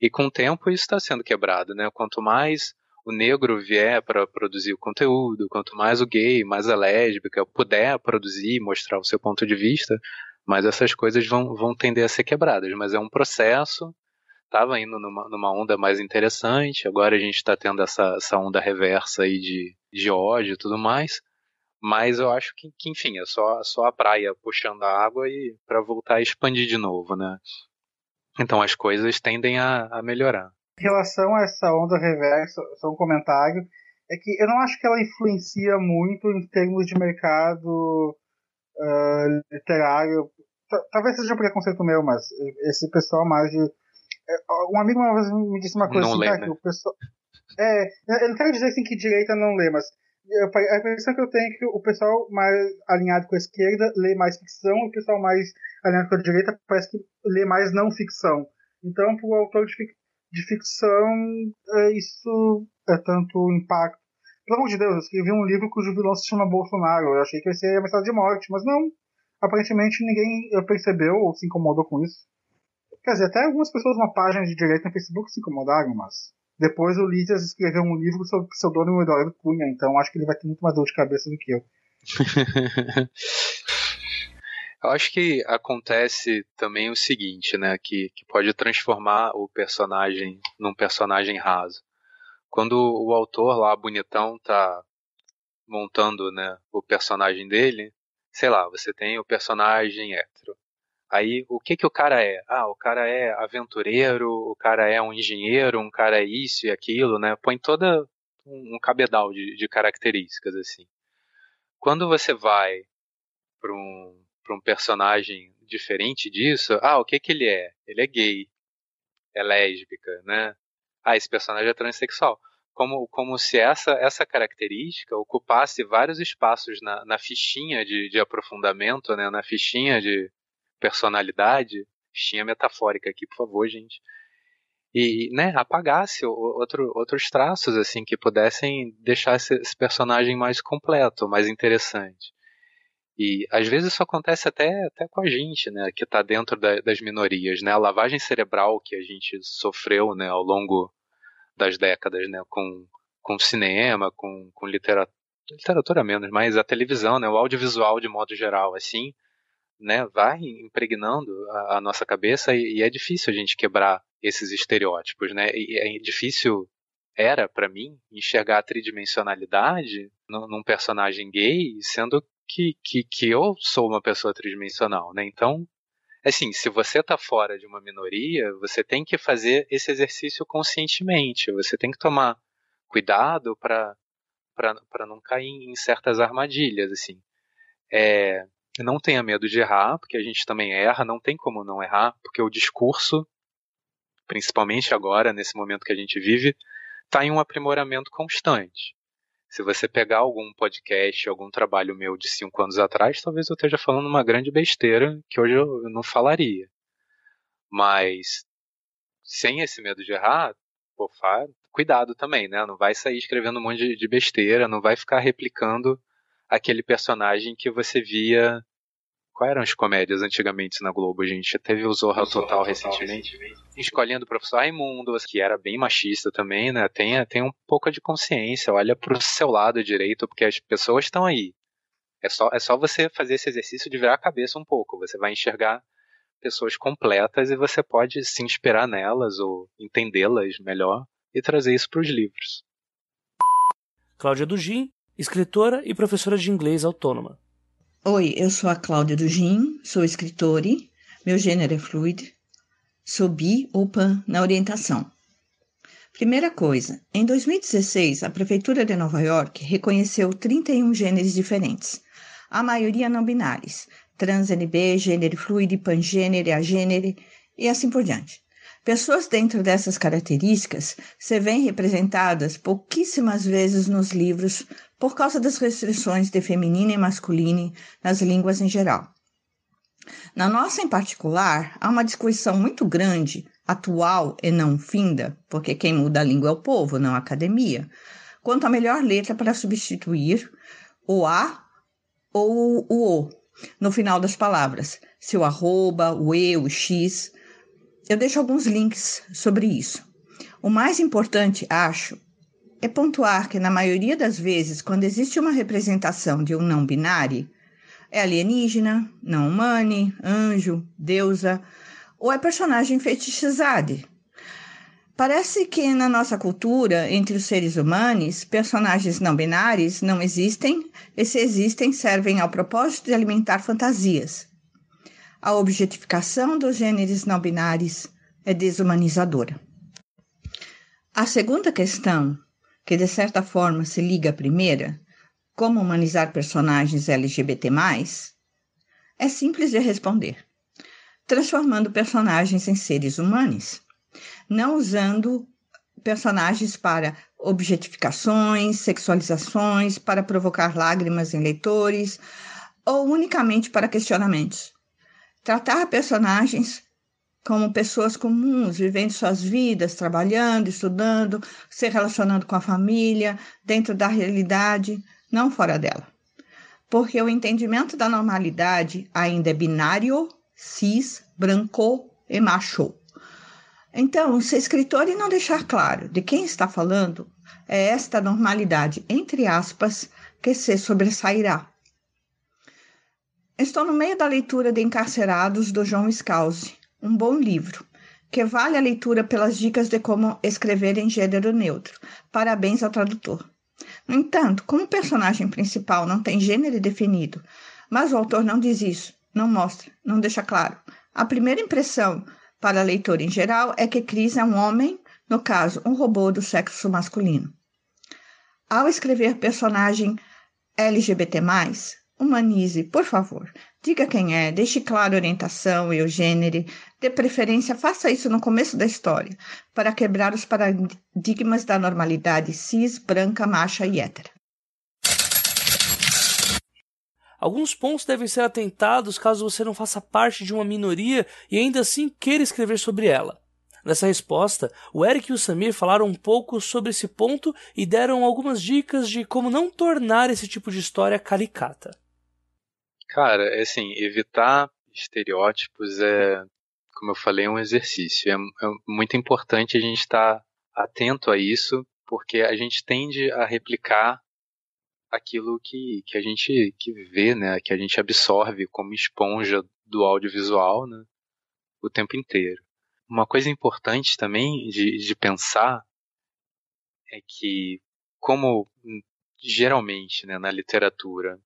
E com o tempo isso está sendo quebrado, né? Quanto mais o negro vier para produzir o conteúdo, quanto mais o gay, mais a lésbica puder produzir, mostrar o seu ponto de vista, mais essas coisas vão, vão tender a ser quebradas. Mas é um processo estava indo numa, numa, onda mais interessante, agora a gente está tendo essa, essa onda reversa aí de, de ódio e tudo mais. Mas eu acho que, que enfim, é só, só a praia puxando a água e para voltar a expandir de novo, né? Então as coisas tendem a, a melhorar. Em relação a essa onda reversa, só um comentário, é que eu não acho que ela influencia muito em termos de mercado uh, literário. Talvez seja um preconceito meu, mas esse pessoal mais de um amigo uma vez me disse uma coisa não assim, lê, cara, né? que o pessoal. É, eu não quero dizer assim que direita não lê, mas a impressão que eu tenho é que o pessoal mais alinhado com a esquerda lê mais ficção e o pessoal mais alinhado com a direita parece que lê mais não ficção. Então, para o autor de, fic de ficção, é, isso é tanto impacto. Pelo amor de Deus, eu escrevi um livro cujo vilão se chama Bolsonaro. Eu achei que ia ser a mensagem de morte, mas não. Aparentemente ninguém percebeu ou se incomodou com isso. Quer dizer, até algumas pessoas na página de direita no Facebook se incomodaram, mas depois o Lídias escreveu um livro sobre o pseudônimo Eduardo Cunha, então acho que ele vai ter muito mais dor de cabeça do que eu. eu acho que acontece também o seguinte, né, que, que pode transformar o personagem num personagem raso. Quando o autor lá, bonitão, tá montando, né, o personagem dele, sei lá, você tem o personagem hétero. Aí, o que que o cara é? Ah, o cara é aventureiro, o cara é um engenheiro, um cara é isso e aquilo, né? Põe toda um cabedal de, de características, assim. Quando você vai para um, um personagem diferente disso, ah, o que que ele é? Ele é gay, é lésbica, né? Ah, esse personagem é transexual. como, como se essa, essa característica ocupasse vários espaços na, na fichinha de, de aprofundamento, né, na fichinha de personalidade, fichinha metafórica aqui, por favor, gente, e né, apagasse outro, outros traços assim que pudessem deixar esse, esse personagem mais completo, mais interessante. E às vezes isso acontece até, até com a gente, né, que está dentro da, das minorias, né, a lavagem cerebral que a gente sofreu, né, ao longo das décadas, né, com, com cinema, com, com literatura, literatura menos, mas a televisão, né, o audiovisual de modo geral, assim, né, vai impregnando a, a nossa cabeça e, e, é difícil a gente quebrar esses estereótipos, né, e é difícil era para mim enxergar a tridimensionalidade num, num personagem gay, sendo que, que, que eu sou uma pessoa tridimensional, né, então assim, se você está fora de uma minoria, você tem que fazer esse exercício conscientemente. Você tem que tomar cuidado para para não cair em certas armadilhas, assim. É, não tenha medo de errar, porque a gente também erra, não tem como não errar, porque o discurso, principalmente agora, nesse momento que a gente vive, está em um aprimoramento constante. Se você pegar algum podcast, algum trabalho meu de cinco anos atrás, talvez eu esteja falando uma grande besteira que hoje eu não falaria. Mas sem esse medo de errar, pô, cuidado também, né? Não vai sair escrevendo um monte de besteira, não vai ficar replicando aquele personagem que você via Quais eram as comédias antigamente na Globo, gente? Teve o Zorra, Total, Total recentemente. recentemente. Escolhendo o professor Raimundo, que era bem machista também, né? Tem, tem um pouco de consciência, olha pro seu lado direito, porque as pessoas estão aí. É só, é só você fazer esse exercício de virar a cabeça um pouco. Você vai enxergar pessoas completas e você pode se inspirar nelas ou entendê-las melhor e trazer isso para os livros. Cláudia Dugin, escritora e professora de inglês autônoma. Oi, eu sou a Cláudia Dugin, sou escritora, meu gênero é fluid, sou bi ou pan na orientação. Primeira coisa, em 2016, a Prefeitura de Nova York reconheceu 31 gêneros diferentes, a maioria não binários, trans, NB, gênero fluide, pangênero, agênero e assim por diante. Pessoas dentro dessas características se veem representadas pouquíssimas vezes nos livros por causa das restrições de feminino e masculino nas línguas em geral. Na nossa em particular, há uma discussão muito grande, atual e não finda, porque quem muda a língua é o povo, não a academia, quanto à melhor letra para substituir o A ou o O no final das palavras, se o arroba, o E, o X eu deixo alguns links sobre isso. O mais importante, acho, é pontuar que, na maioria das vezes, quando existe uma representação de um não binário, é alienígena, não humane, anjo, deusa, ou é personagem fetichizado. Parece que na nossa cultura, entre os seres humanos, personagens não binários não existem, e se existem, servem ao propósito de alimentar fantasias, a objetificação dos gêneros não binários é desumanizadora. A segunda questão, que de certa forma se liga à primeira, como humanizar personagens LGBT, é simples de responder, transformando personagens em seres humanos, não usando personagens para objetificações, sexualizações, para provocar lágrimas em leitores, ou unicamente para questionamentos. Tratar personagens como pessoas comuns, vivendo suas vidas, trabalhando, estudando, se relacionando com a família, dentro da realidade, não fora dela. Porque o entendimento da normalidade ainda é binário, cis, branco e macho. Então, se escritor e não deixar claro de quem está falando, é esta normalidade, entre aspas, que se sobressairá. Estou no meio da leitura de Encarcerados do João Scalzi, um bom livro, que vale a leitura pelas dicas de como escrever em gênero neutro. Parabéns ao tradutor. No entanto, como o personagem principal não tem gênero definido, mas o autor não diz isso, não mostra, não deixa claro. A primeira impressão para a leitora em geral é que Cris é um homem, no caso, um robô do sexo masculino. Ao escrever personagem LGBT, humanize, por favor. Diga quem é, deixe claro a orientação e o gênero. De preferência, faça isso no começo da história, para quebrar os paradigmas da normalidade cis, branca, macha e hétera. Alguns pontos devem ser atentados caso você não faça parte de uma minoria e ainda assim queira escrever sobre ela. Nessa resposta, o Eric e o Samir falaram um pouco sobre esse ponto e deram algumas dicas de como não tornar esse tipo de história caricata. Cara, é assim, evitar estereótipos é, como eu falei, um exercício. É, é muito importante a gente estar atento a isso, porque a gente tende a replicar aquilo que, que a gente que vê, né, que a gente absorve como esponja do audiovisual, né, o tempo inteiro. Uma coisa importante também de, de pensar é que, como geralmente né, na literatura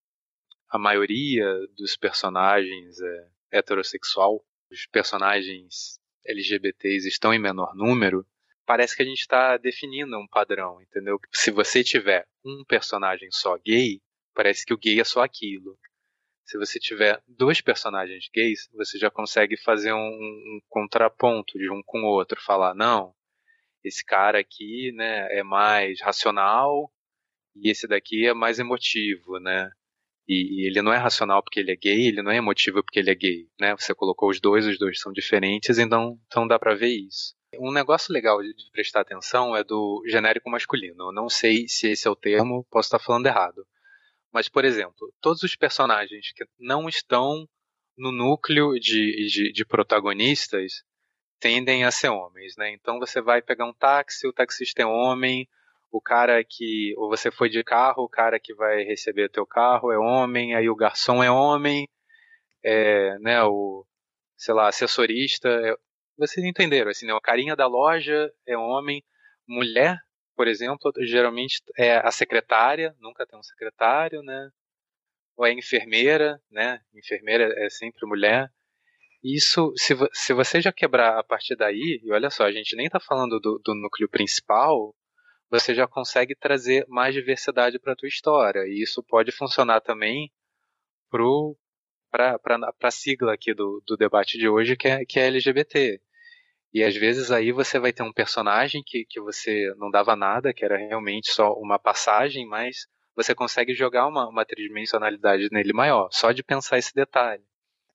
a maioria dos personagens é heterossexual, os personagens LGBTs estão em menor número, parece que a gente está definindo um padrão, entendeu? Se você tiver um personagem só gay, parece que o gay é só aquilo. Se você tiver dois personagens gays, você já consegue fazer um, um contraponto de um com o outro, falar não, esse cara aqui, né, é mais racional e esse daqui é mais emotivo, né? E, ele não é racional porque ele é gay, ele não é emotivo porque ele é gay, né? Você colocou os dois, os dois são diferentes, então, então dá para ver isso. Um negócio legal de, de prestar atenção é do genérico masculino. Eu não sei se esse é o termo, posso estar falando errado. Mas, por exemplo, todos os personagens que não estão no núcleo de, de, de protagonistas tendem a ser homens, né? Então você vai pegar um táxi, o taxista é homem, o cara que ou você foi de carro, o cara que vai receber teu carro é homem, aí o garçom é homem, é, né, o sei lá, assessorista, é, vocês entenderam, assim, né, o carinha da loja é homem, mulher, por exemplo, geralmente é a secretária, nunca tem um secretário, né? Ou é enfermeira, né? Enfermeira é sempre mulher. Isso, se, se você já quebrar a partir daí, e olha só, a gente nem está falando do, do núcleo principal, você já consegue trazer mais diversidade para a tua história. E isso pode funcionar também para a sigla aqui do, do debate de hoje, que é, que é LGBT. E às vezes aí você vai ter um personagem que, que você não dava nada, que era realmente só uma passagem, mas você consegue jogar uma, uma tridimensionalidade nele maior, só de pensar esse detalhe.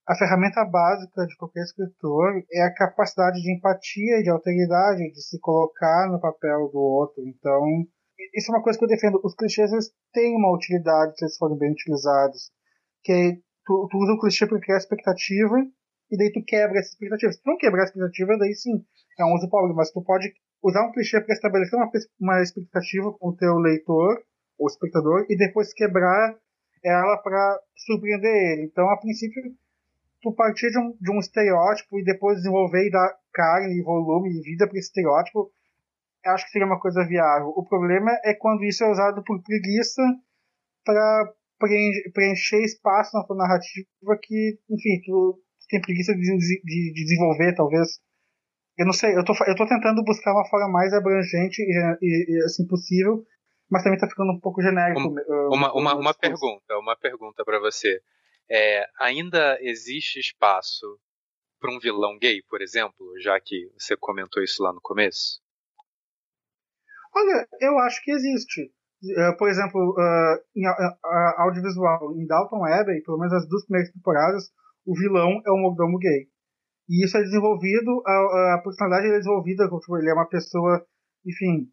A ferramenta básica de qualquer escritor é a capacidade de empatia de alteridade, de se colocar no papel do outro. Então, isso é uma coisa que eu defendo. Os clichês eles têm uma utilidade se eles forem bem utilizados. Que tu, tu usa o clichê para criar expectativa e daí tu quebra essa expectativa. Se tu não quebrar a expectativa, daí sim, é um uso pobre. Mas tu pode usar um clichê para estabelecer uma, uma expectativa com o teu leitor ou espectador e depois quebrar ela para surpreender ele. Então, a princípio, tu partir de um, de um estereótipo e depois desenvolver e dar carne, volume e vida para esse estereótipo, acho que seria uma coisa viável. O problema é quando isso é usado por preguiça para preencher espaço na tua narrativa que, enfim, tu, tu tem preguiça de, de, de, desenvolver, talvez. Eu não sei, eu tô, eu tô tentando buscar uma forma mais abrangente e, e, assim possível, mas também tá ficando um pouco genérico. Uma, uma, uma, uma pergunta, uma pergunta para você. É, ainda existe espaço para um vilão gay, por exemplo, já que você comentou isso lá no começo? Olha, eu acho que existe. Uh, por exemplo, uh, em audiovisual, em Dalton Abbey, pelo menos as duas primeiras temporadas, o vilão é um mordomo gay. E isso é desenvolvido, a, a personalidade é desenvolvida, tipo, ele é uma pessoa, enfim,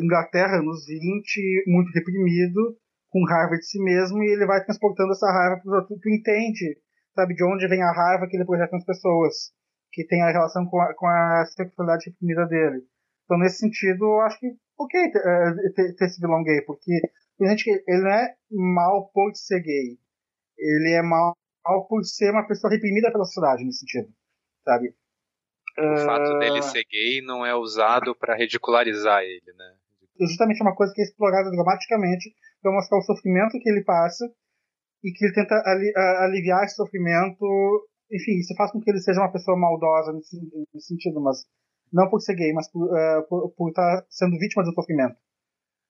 Inglaterra nos 20, muito reprimido, com raiva de si mesmo e ele vai transportando essa raiva para os outros. Tu entende, sabe, de onde vem a raiva que ele projeta nas pessoas, que tem a relação com a, com a sexualidade reprimida dele. Então, nesse sentido, eu acho que, ok, é, ter, ter esse vilão gay, porque gente ele não é mal por ser gay, ele é mal por ser uma pessoa reprimida pela sociedade, nesse sentido, sabe? O uh... fato dele ser gay não é usado para ridicularizar ele, né? Justamente uma coisa que é explorada dramaticamente para mostrar o sofrimento que ele passa e que ele tenta ali, aliviar esse sofrimento. Enfim, isso faz com que ele seja uma pessoa maldosa nesse, nesse sentido, mas não por ser gay, mas por, uh, por, por estar sendo vítima do sofrimento.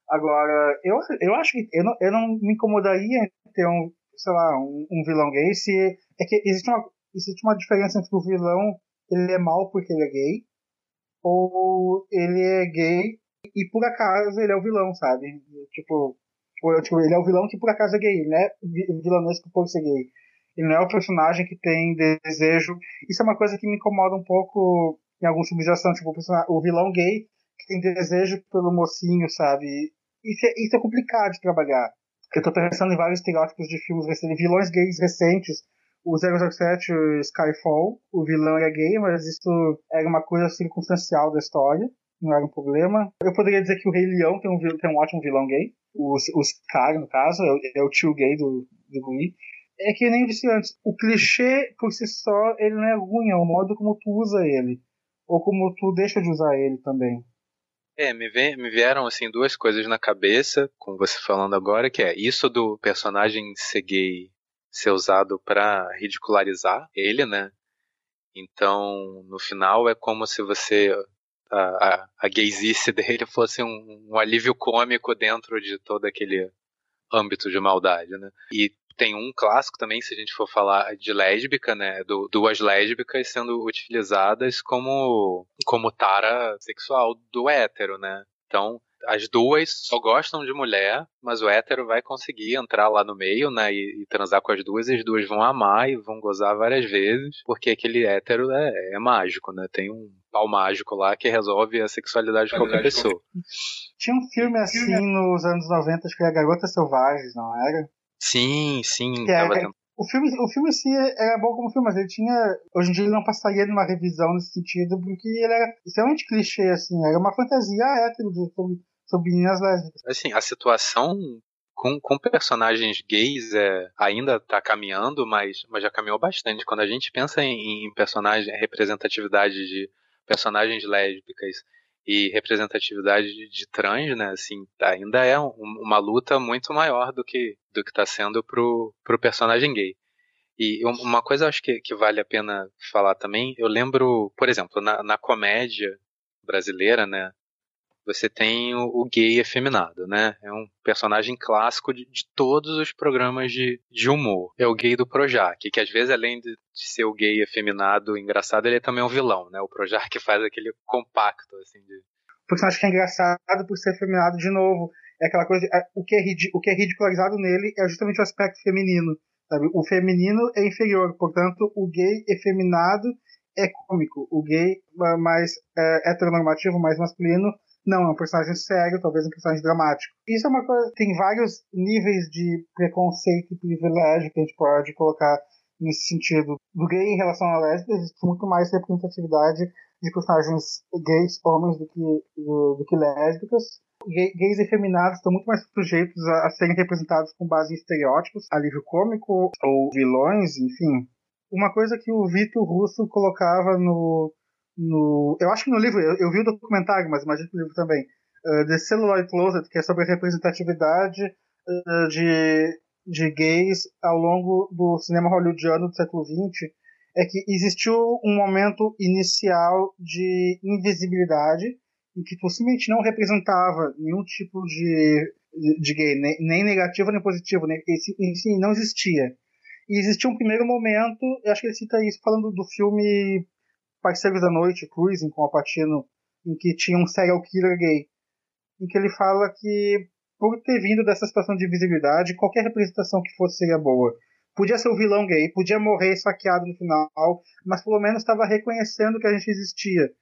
Agora, eu, eu acho que eu não, eu não me incomodaria em ter um sei lá, um, um vilão gay, se é que existe uma, existe uma diferença entre o vilão ele é mal porque ele é gay, ou ele é gay e por acaso ele é o vilão, sabe? Tipo, tipo ele é o vilão que por acaso é gay, ele não é vilanesco por ser gay. Ele não é o personagem que tem desejo. Isso é uma coisa que me incomoda um pouco em alguns filmes de ação, tipo, o vilão gay que tem desejo pelo mocinho, sabe? Isso é, isso é complicado de trabalhar. Eu tô pensando em vários estereótipos de filmes recentes, vilões gays recentes. O 007, o Skyfall, o vilão era gay, mas isso era uma coisa circunstancial da história, não era um problema. Eu poderia dizer que o Rei Leão tem um, tem um ótimo vilão gay, o, o Scar, no caso, é o, é o tio gay do, do Lee. É que nem disse antes, o clichê por si só, ele não é ruim, é o modo como tu usa ele. Ou como tu deixa de usar ele também. É, me, vem, me vieram assim duas coisas na cabeça com você falando agora, que é isso do personagem ser gay ser usado para ridicularizar ele, né? Então, no final é como se você a, a, gaysice dele fosse um, um alívio cômico dentro de todo aquele âmbito de maldade, né? E tem um clássico também, se a gente for falar de lésbica, né? Do, duas lésbicas sendo utilizadas como, como tara sexual do hétero, né? Então, as duas só gostam de mulher, mas o hétero vai conseguir entrar lá no meio, né, e, e, transar com as duas, e as duas vão amar e vão gozar várias vezes, porque aquele hétero é, é mágico, né, tem um pau mágico lá que resolve a sexualidade de qualquer pessoa. Tinha um filme assim nos anos 90, acho que era Garotas Selvagens, não era? Sim, sim. Que era, o filme, o filme em si era bom como filme, mas ele tinha. Hoje em dia ele não passaria numa revisão nesse sentido, porque ele era extremamente clichê, assim. Era uma fantasia hétero de, sobre, lésbicas. Assim, a situação com, com personagens gays é, ainda está caminhando, mas, mas já caminhou bastante. Quando a gente pensa em, em personagem, representatividade de personagens lésbicas e representatividade de trans, né, assim, ainda é um, uma luta muito maior do que do que está sendo pro, pro personagem gay. E uma coisa acho que, que vale a pena falar também, eu lembro, por exemplo, na, na comédia brasileira, né, você tem o, o, gay efeminado, né? É um personagem clássico de, de, todos os programas de, de humor. É o gay do Projac, que às vezes, além de, de ser o gay efeminado engraçado, ele é também um vilão, né? O Projac faz aquele compacto, assim, de... O personagem que é engraçado por ser efeminado de novo. É aquela coisa, é, o, que é, o que é ridicularizado nele é justamente o aspecto feminino, sabe? O feminino é inferior, portanto, o gay efeminado é cômico. O gay mais é, heteronormativo, mais masculino, não, é um personagem sério, talvez um personagem dramático. Isso é uma coisa. Tem vários níveis de preconceito e privilégio que a gente pode colocar nesse sentido. Do gay em relação a lésbica, existe muito mais representatividade de personagens gays, homens, do que, do, do que lésbicas. Gays efeminados estão muito mais sujeitos a, a serem representados com base em estereótipos, alívio cômico ou vilões, enfim. Uma coisa que o Vitor Russo colocava no, no. Eu acho que no livro, eu, eu vi o documentário, mas imagino que o livro também. Uh, The Celluloid Closet, que é sobre a representatividade uh, de, de gays ao longo do cinema hollywoodiano do século XX, é que existiu um momento inicial de invisibilidade em que possivelmente não representava nenhum tipo de, de gay, nem, nem negativo nem positivo, nem, esse, esse não existia. E existia um primeiro momento, eu acho que ele cita isso falando do filme Parceiros da Noite, Cruising com o Patino, em que tinha um serial killer gay, em que ele fala que por ter vindo dessa situação de visibilidade, qualquer representação que fosse seria boa. Podia ser o vilão gay, podia morrer saqueado no final, mas pelo menos estava reconhecendo que a gente existia.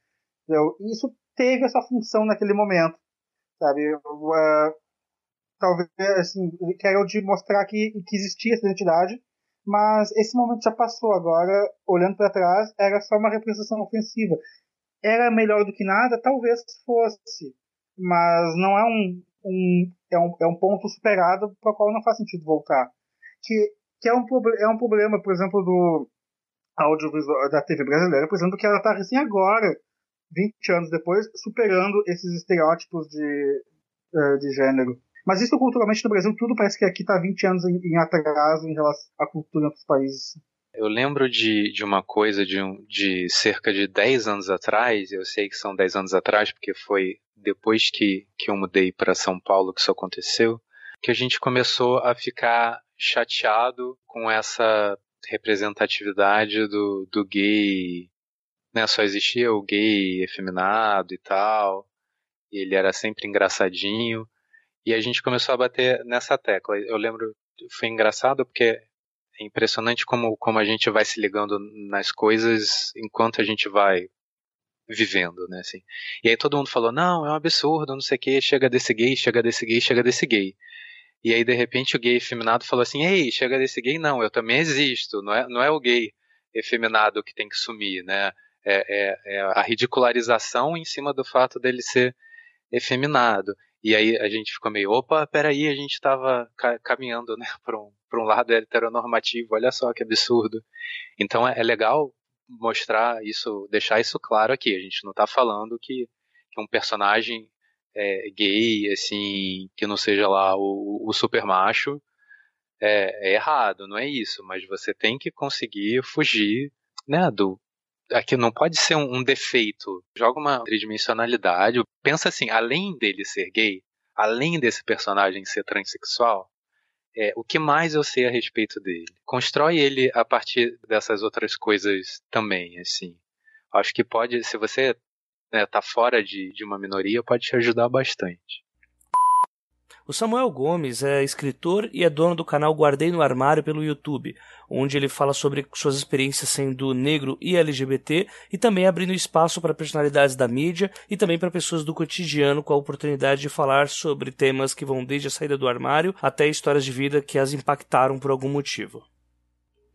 Isso teve essa função naquele momento, sabe? Uh, talvez, assim, que era o de mostrar que, que existia essa identidade, mas esse momento já passou. Agora, olhando para trás, era só uma representação ofensiva. Era melhor do que nada? Talvez fosse, mas não é um, um, é um, é um ponto superado para o qual não faz sentido voltar. Que, que é, um, é um problema, por exemplo, do audiovisual da TV brasileira, por exemplo, que ela está assim agora, 20 anos depois, superando esses estereótipos de, eh, de gênero. Mas isso culturalmente no Brasil, tudo parece que aqui está 20 anos em, em, atraso em relação à cultura em outros países. Eu lembro de, de uma coisa de, um, de cerca de 10 anos atrás, eu sei que são 10 anos atrás, porque foi depois que, que eu mudei para São Paulo que isso aconteceu, que a gente começou a ficar chateado com essa representatividade do, do gay, né? Só existia o gay efeminado e tal, e ele era sempre engraçadinho. E a gente começou a bater nessa tecla. Eu lembro, foi engraçado porque é impressionante como, como a gente vai se ligando nas coisas enquanto a gente vai vivendo, né, assim. E aí todo mundo falou, não, é um absurdo, não sei o que, chega desse gay, chega desse gay, chega desse gay. E aí, de repente, o gay efeminado falou assim, ei, chega desse gay, não, eu também existo, não é, não é o gay efeminado que tem que sumir, né, é, é, é a ridicularização em cima do fato dele ser efeminado. E aí a gente ficou meio, opa, peraí, a gente estava ca caminhando né, para um, um lado heteronormativo, olha só que absurdo. Então é, é legal mostrar isso, deixar isso claro aqui. A gente não está falando que, que, um personagem é, gay, assim, que não seja lá o, o super macho, é, é, errado, não é isso. Mas você tem que conseguir fugir, né, do aqui não pode ser um, um defeito. Joga uma tridimensionalidade. Pensa assim, além dele ser gay, além desse personagem ser transexual, é, o que mais eu sei a respeito dele? Constrói ele a partir dessas outras coisas também, assim. Acho que pode, se você né, tá fora de, de uma minoria, pode te ajudar bastante. O Samuel Gomes é escritor e é dono do canal Guardei no Armário pelo YouTube, onde ele fala sobre suas experiências sendo negro e LGBT e também abrindo espaço para personalidades da mídia e também para pessoas do cotidiano com a oportunidade de falar sobre temas que vão desde a saída do armário até histórias de vida que as impactaram por algum motivo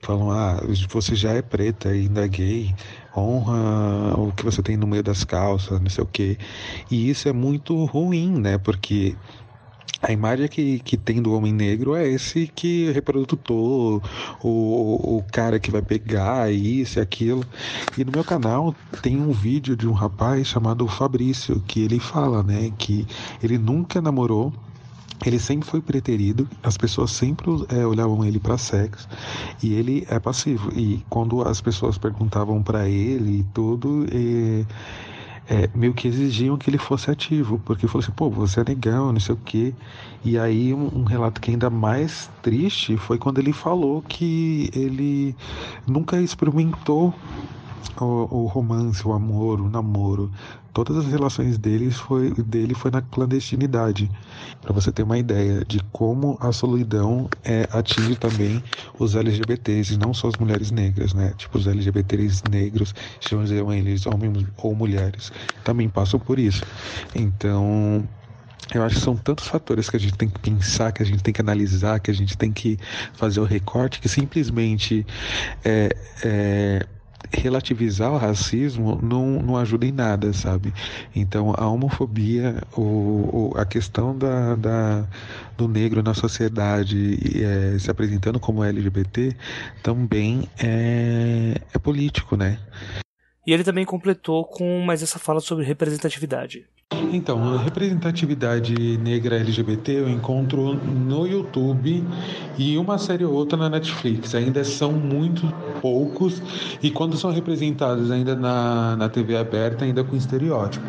falam, ah, você já é preta ainda é gay, honra o que você tem no meio das calças, não sei o quê. E isso é muito ruim, né? Porque a imagem que, que tem do homem negro é esse que reprodutor, o, o cara que vai pegar isso e aquilo. E no meu canal tem um vídeo de um rapaz chamado Fabrício, que ele fala, né, que ele nunca namorou, ele sempre foi preterido, as pessoas sempre é, olhavam ele para sexo e ele é passivo. E quando as pessoas perguntavam para ele e tudo, e é, meio que exigiam que ele fosse ativo, porque falou assim, pô, você é legal, não sei o quê. E aí um, um, relato que é ainda mais triste foi quando ele falou que ele nunca experimentou o, o romance, o amor, o namoro, todas as relações deles foi, dele foi na clandestinidade. Para você ter uma ideia de como a solidão é, atinge também os LGBTs e não só as mulheres negras, né? Tipo, os LGBTs negros, chamam eles homens ou mulheres, também passam por isso. Então, eu acho que são tantos fatores que a gente tem que pensar, que a gente tem que analisar, que a gente tem que fazer o recorte, que simplesmente é, é, relativizar o racismo não, não ajuda em nada, sabe? Então a homofobia, o, o a questão da, da, do negro na sociedade é, se apresentando como LGBT também é, é político, né? E ele também completou com mais essa fala sobre representatividade. Então, a representatividade negra LGBT eu encontro no YouTube e uma série ou outra na Netflix. Ainda são muito poucos e quando são representados ainda na, na TV aberta, ainda com estereótipo.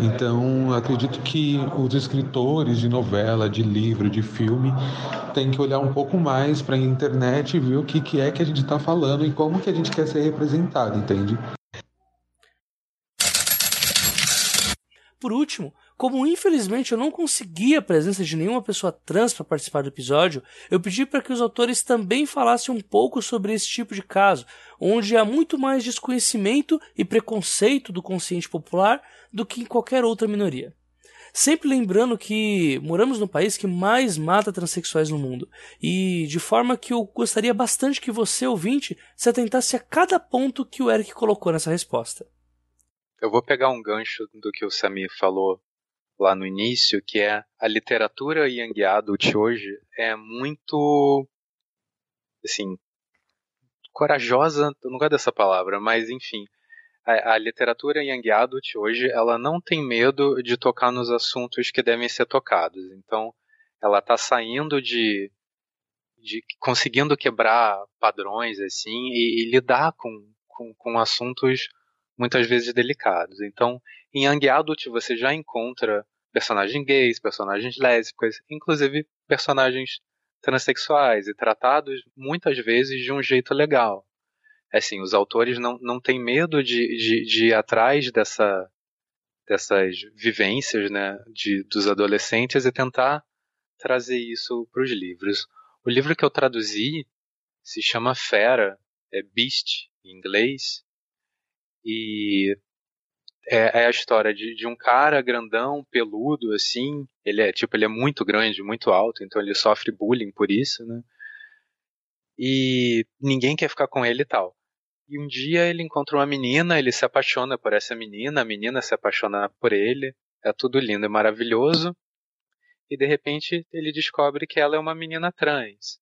Então, acredito que os escritores de novela, de livro, de filme têm que olhar um pouco mais para a internet e ver o que, que é que a gente está falando e como que a gente quer ser representado, entende? Por último, como infelizmente eu não consegui a presença de nenhuma pessoa trans para participar do episódio, eu pedi para que os autores também falassem um pouco sobre esse tipo de caso, onde há muito mais desconhecimento e preconceito do consciente popular do que em qualquer outra minoria. Sempre lembrando que moramos no país que mais mata transexuais no mundo, e de forma que eu gostaria bastante que você, ouvinte, se atentasse a cada ponto que o Eric colocou nessa resposta. Eu vou pegar um gancho do que o Samir falou lá no início, que é a literatura Young Adult hoje é muito, assim, corajosa, eu não gosto dessa palavra, mas enfim, a, a, literatura Young Adult hoje, ela não tem medo de tocar nos assuntos que devem ser tocados. Então, ela está saindo de, de, conseguindo quebrar padrões, assim, e, e lidar com, com, com assuntos muitas vezes delicados. Então, em Young Adult você já encontra personagens gays, personagens lésbicas, inclusive personagens transexuais e tratados muitas vezes de um jeito legal. Assim, os autores não, não têm medo de, de, de ir atrás dessa, dessas vivências né, de, dos adolescentes e tentar trazer isso para os livros. O livro que eu traduzi se chama Fera, é Beast em inglês, e é, é a história de, de, um cara grandão, peludo, assim. Ele é tipo, ele é muito grande, muito alto, então ele sofre bullying por isso, né? E ninguém quer ficar com ele e tal. E um dia ele encontra uma menina, ele se apaixona por essa menina, a menina se apaixona por ele. É tudo lindo e maravilhoso. E de repente ele descobre que ela é uma menina trans.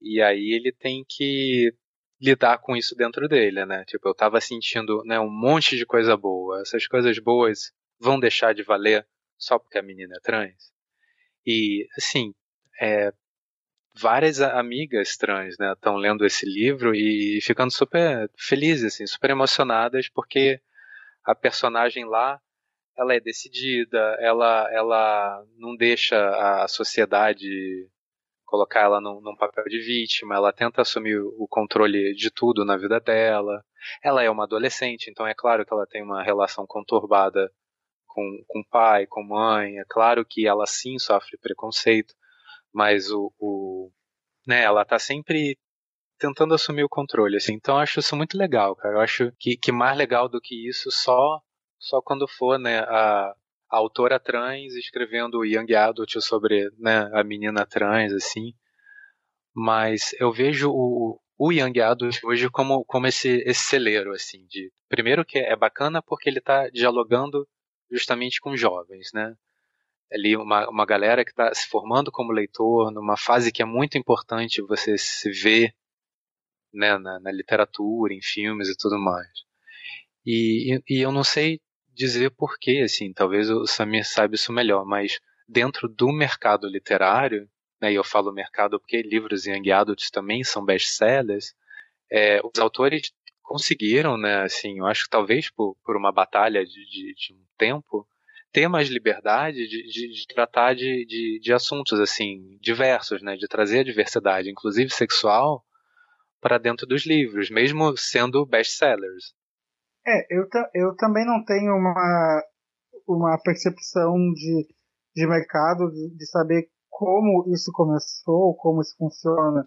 E aí ele tem que lidar com isso dentro dele, né? Tipo, eu tava sentindo né, um monte de coisa boa. Essas coisas boas vão deixar de valer só porque a menina é trans? E, assim, é, várias amigas trans estão né, lendo esse livro e ficando super felizes, assim, super emocionadas, porque a personagem lá ela é decidida, ela, ela não deixa a sociedade colocar ela num, num, papel de vítima, ela tenta assumir o controle de tudo na vida dela. Ela é uma adolescente, então é claro que ela tem uma relação conturbada com, com pai, com mãe, é claro que ela sim sofre preconceito, mas o, o né, ela tá sempre tentando assumir o controle, assim. Então eu acho isso muito legal, cara. Eu acho que, que mais legal do que isso só só quando for, né, a, a autora trans escrevendo Young Adult sobre né, a menina trans, assim. Mas eu vejo o, o Young Adult hoje como, como esse, esse celeiro, assim, de primeiro que é bacana porque ele está dialogando justamente com jovens, né? Ali uma, uma galera que está se formando como leitor, numa fase que é muito importante você se ver né, na, na literatura, em filmes e tudo mais. E, e eu não sei dizer porquê, assim, talvez o Samir saiba isso melhor, mas dentro do mercado literário, né, e eu falo mercado porque livros young adults também são best-sellers, é, os autores conseguiram, né, assim, eu acho que talvez por, por uma batalha de, de, de um tempo, ter mais liberdade de, de, de tratar de, de, de, assuntos assim diversos, né, de trazer a diversidade, inclusive sexual, para dentro dos livros, mesmo sendo best-sellers. É, eu, eu também não tenho uma, uma percepção de, de mercado, de, de saber como isso começou, como isso funciona,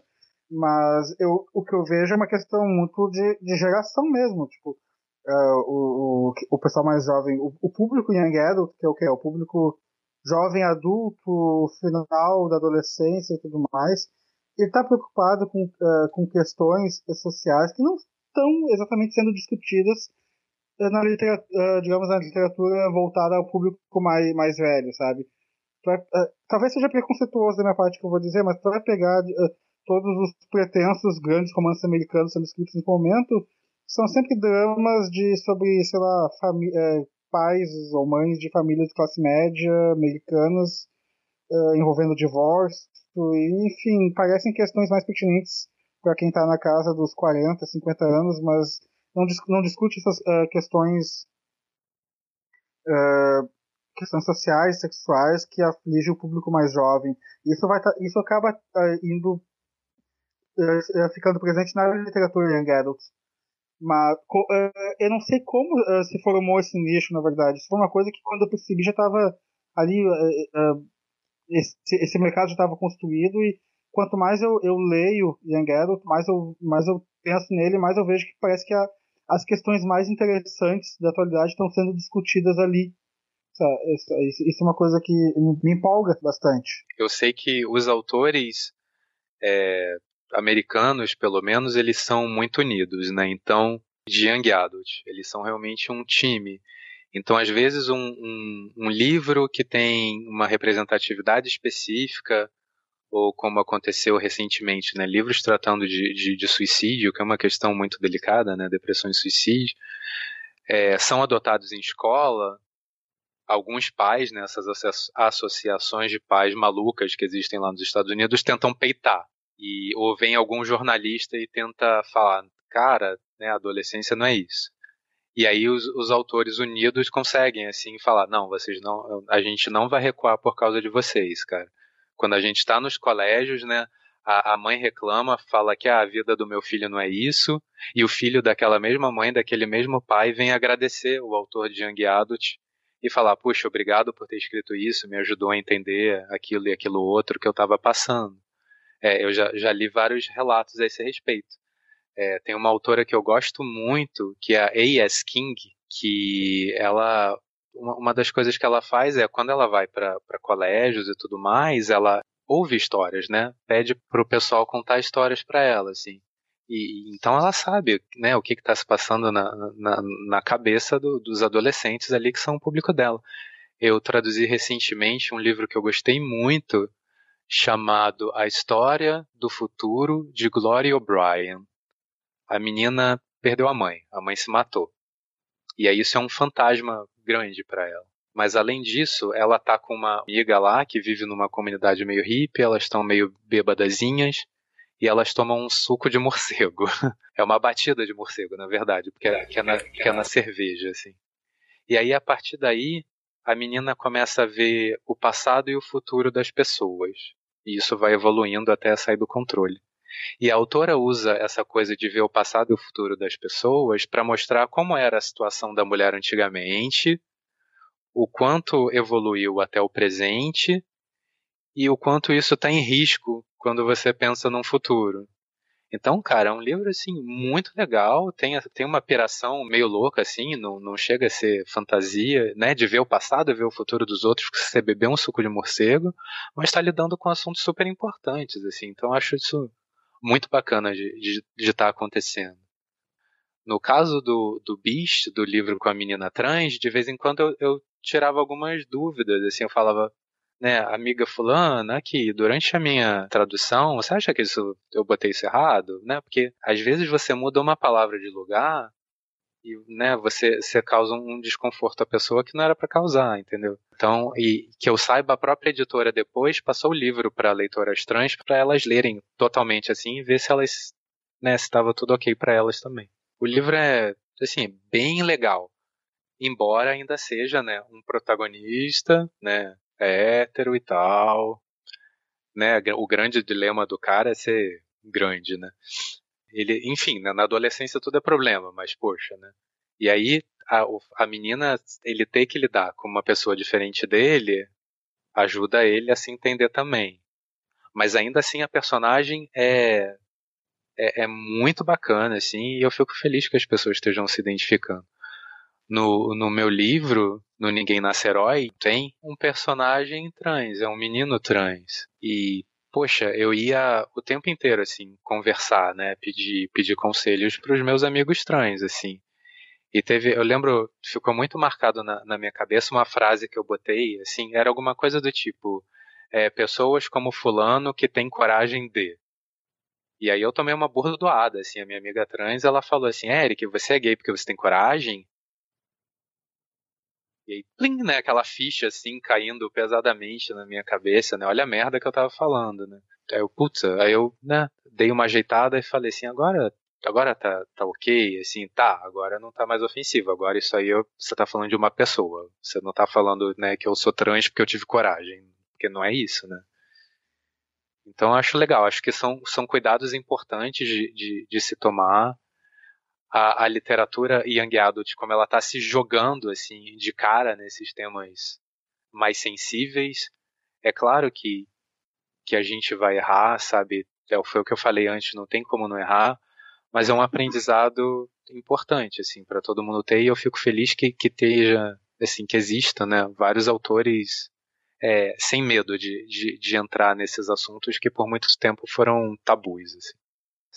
mas eu, o que eu vejo é uma questão muito de, de geração mesmo, tipo, uh, o, o, o pessoal mais jovem, o, o público young adult, que é o que? O público jovem adulto, final da adolescência e tudo mais, ele está preocupado com, uh, com questões sociais que não estão exatamente sendo discutidas na literatura, digamos, na literatura voltada ao público mais, mais velho, sabe? Vai, uh, talvez seja preconceituoso da minha parte que eu vou dizer, mas tu vai pegar uh, todos os pretensos grandes romances americanos sendo escritos nesse momento, são sempre dramas de sobre, sei lá, pais ou mães de famílias de classe média americanas envolvendo divórcio, e, enfim, parecem questões mais pertinentes para quem está na casa dos 40, 50 anos, mas não, não discute essas uh, questões uh, questões sociais, sexuais que afligem o público mais jovem. Isso vai isso acaba uh, indo ficando presente na literatura young adult. Mas eu não sei como se formou esse nicho, na verdade. Isso foi uma coisa que quando eu percebi já estava ali esse, esse mercado já estava construído e quanto mais eu, eu leio Young Adult, mais eu, mais eu penso nele, mais eu vejo que parece que a, as questões mais interessantes da atualidade estão sendo discutidas ali. Isso é uma coisa que me empolga bastante. Eu sei que os autores é, americanos, pelo menos, eles são muito unidos, né? Então, de Young Adult, eles são realmente um time. Então, às vezes, um, um, um livro que tem uma representatividade específica ou como aconteceu recentemente, né, livros tratando de, de, de, suicídio, que é uma questão muito delicada, né, depressão e suicídio, é, são adotados em escola. Alguns pais, né, essas associações de pais malucas que existem lá nos Estados Unidos, tentam peitar. E, ou vem algum jornalista e tenta falar, cara, né, adolescência não é isso. E aí os, os, autores unidos conseguem assim falar, não, vocês não, a gente não vai recuar por causa de vocês, cara Quando a gente está nos colégios, né? A, mãe reclama, fala que ah, a vida do meu filho não é isso, e o filho daquela mesma mãe, daquele mesmo pai, vem agradecer o autor de Young Adult e falar: Puxa, obrigado por ter escrito isso, me ajudou a entender aquilo e aquilo outro que eu estava passando. É, eu já, já, li vários relatos a esse respeito. É, tem uma autora que eu gosto muito, que é a A.S. King, que ela uma, uma das coisas que ela faz é quando ela vai para colégios e tudo mais, ela ouve histórias, né? Pede pro pessoal contar histórias para ela, assim. E, então ela sabe né, o que está se passando na, na, na cabeça do, dos adolescentes ali que são o público dela. Eu traduzi recentemente um livro que eu gostei muito, chamado A História do Futuro de Gloria O'Brien. A menina perdeu a mãe, a mãe se matou. E aí isso é um fantasma grande para ela. Mas além disso, ela tá com uma amiga lá que vive numa comunidade meio hippie, elas estão meio bêbadazinhas e elas tomam um suco de morcego. é uma batida de morcego, na verdade, porque é, que é, na, que é na cerveja, assim. E aí, a partir daí, a menina começa a ver o passado e o futuro das pessoas. E isso vai evoluindo até sair do controle. E a autora usa essa coisa de ver o passado e o futuro das pessoas para mostrar como era a situação da mulher antigamente, o quanto evoluiu até o presente e o quanto isso está em risco quando você pensa num futuro. Então, cara, é um livro assim muito legal, tem, tem uma piração meio louca assim, não, não chega a ser fantasia, né, de ver o passado, ver o futuro dos outros, que você beber um suco de morcego, mas está lidando com assuntos super importantes assim. Então, acho isso muito bacana de estar tá acontecendo. No caso do, do Beast, do livro com a menina trans, de vez em quando eu, eu tirava algumas dúvidas, assim, eu falava, né, amiga fulana, aqui, durante a minha tradução, você acha que isso, eu botei isso errado? Né? Porque às vezes você muda uma palavra de lugar e né, você, você causa um desconforto à pessoa que não era para causar, entendeu? Então, e que eu saiba, a própria editora depois passou o livro para leitoras trans para elas lerem totalmente assim e ver se elas, né, se estava tudo ok para elas também. O livro é, assim, bem legal, embora ainda seja, né, um protagonista, né, hétero e tal, né, o grande dilema do cara é ser grande, né? Ele, enfim, né, na adolescência tudo é problema, mas poxa, né? E aí a, a menina, ele ter que lidar com uma pessoa diferente dele, ajuda ele a se entender também. Mas ainda assim a personagem é, é, é muito bacana, assim, e eu fico feliz que as pessoas estejam se identificando. No, no meu livro, no Ninguém Nasce Herói, tem um personagem trans, é um menino trans. E poxa, eu ia o tempo inteiro, assim, conversar, né? Pedir, pedir conselhos para os meus amigos trans, assim. E teve, eu lembro, ficou muito marcado na, na, minha cabeça uma frase que eu botei, assim, era alguma coisa do tipo, é, pessoas como fulano que tem coragem de. E aí eu tomei uma burdoada, assim, a minha amiga trans, ela falou assim, Eric, você é gay porque você tem coragem? E aí, plim, né, aquela ficha assim caindo pesadamente na minha cabeça, né? Olha a merda que eu tava falando, né? Aí eu, putz, aí eu, né, dei uma ajeitada e falei assim, agora, agora tá, tá ok, assim, tá, agora não tá mais ofensivo, agora isso aí eu, você tá falando de uma pessoa, você não tá falando, né, que eu sou trans porque eu tive coragem, porque não é isso, né? Então acho legal, acho que são, são cuidados importantes de, de, de se tomar, a, a literatura young adult, como ela está se jogando assim de cara nesses temas mais sensíveis. É claro que, que a gente vai errar, sabe? É, foi o que eu falei antes, não tem como não errar, mas é um aprendizado importante assim para todo mundo ter e eu fico feliz que que esteja assim que exista, né? Vários autores é, sem medo de, de, de, entrar nesses assuntos que por muito tempo foram tabus. Assim.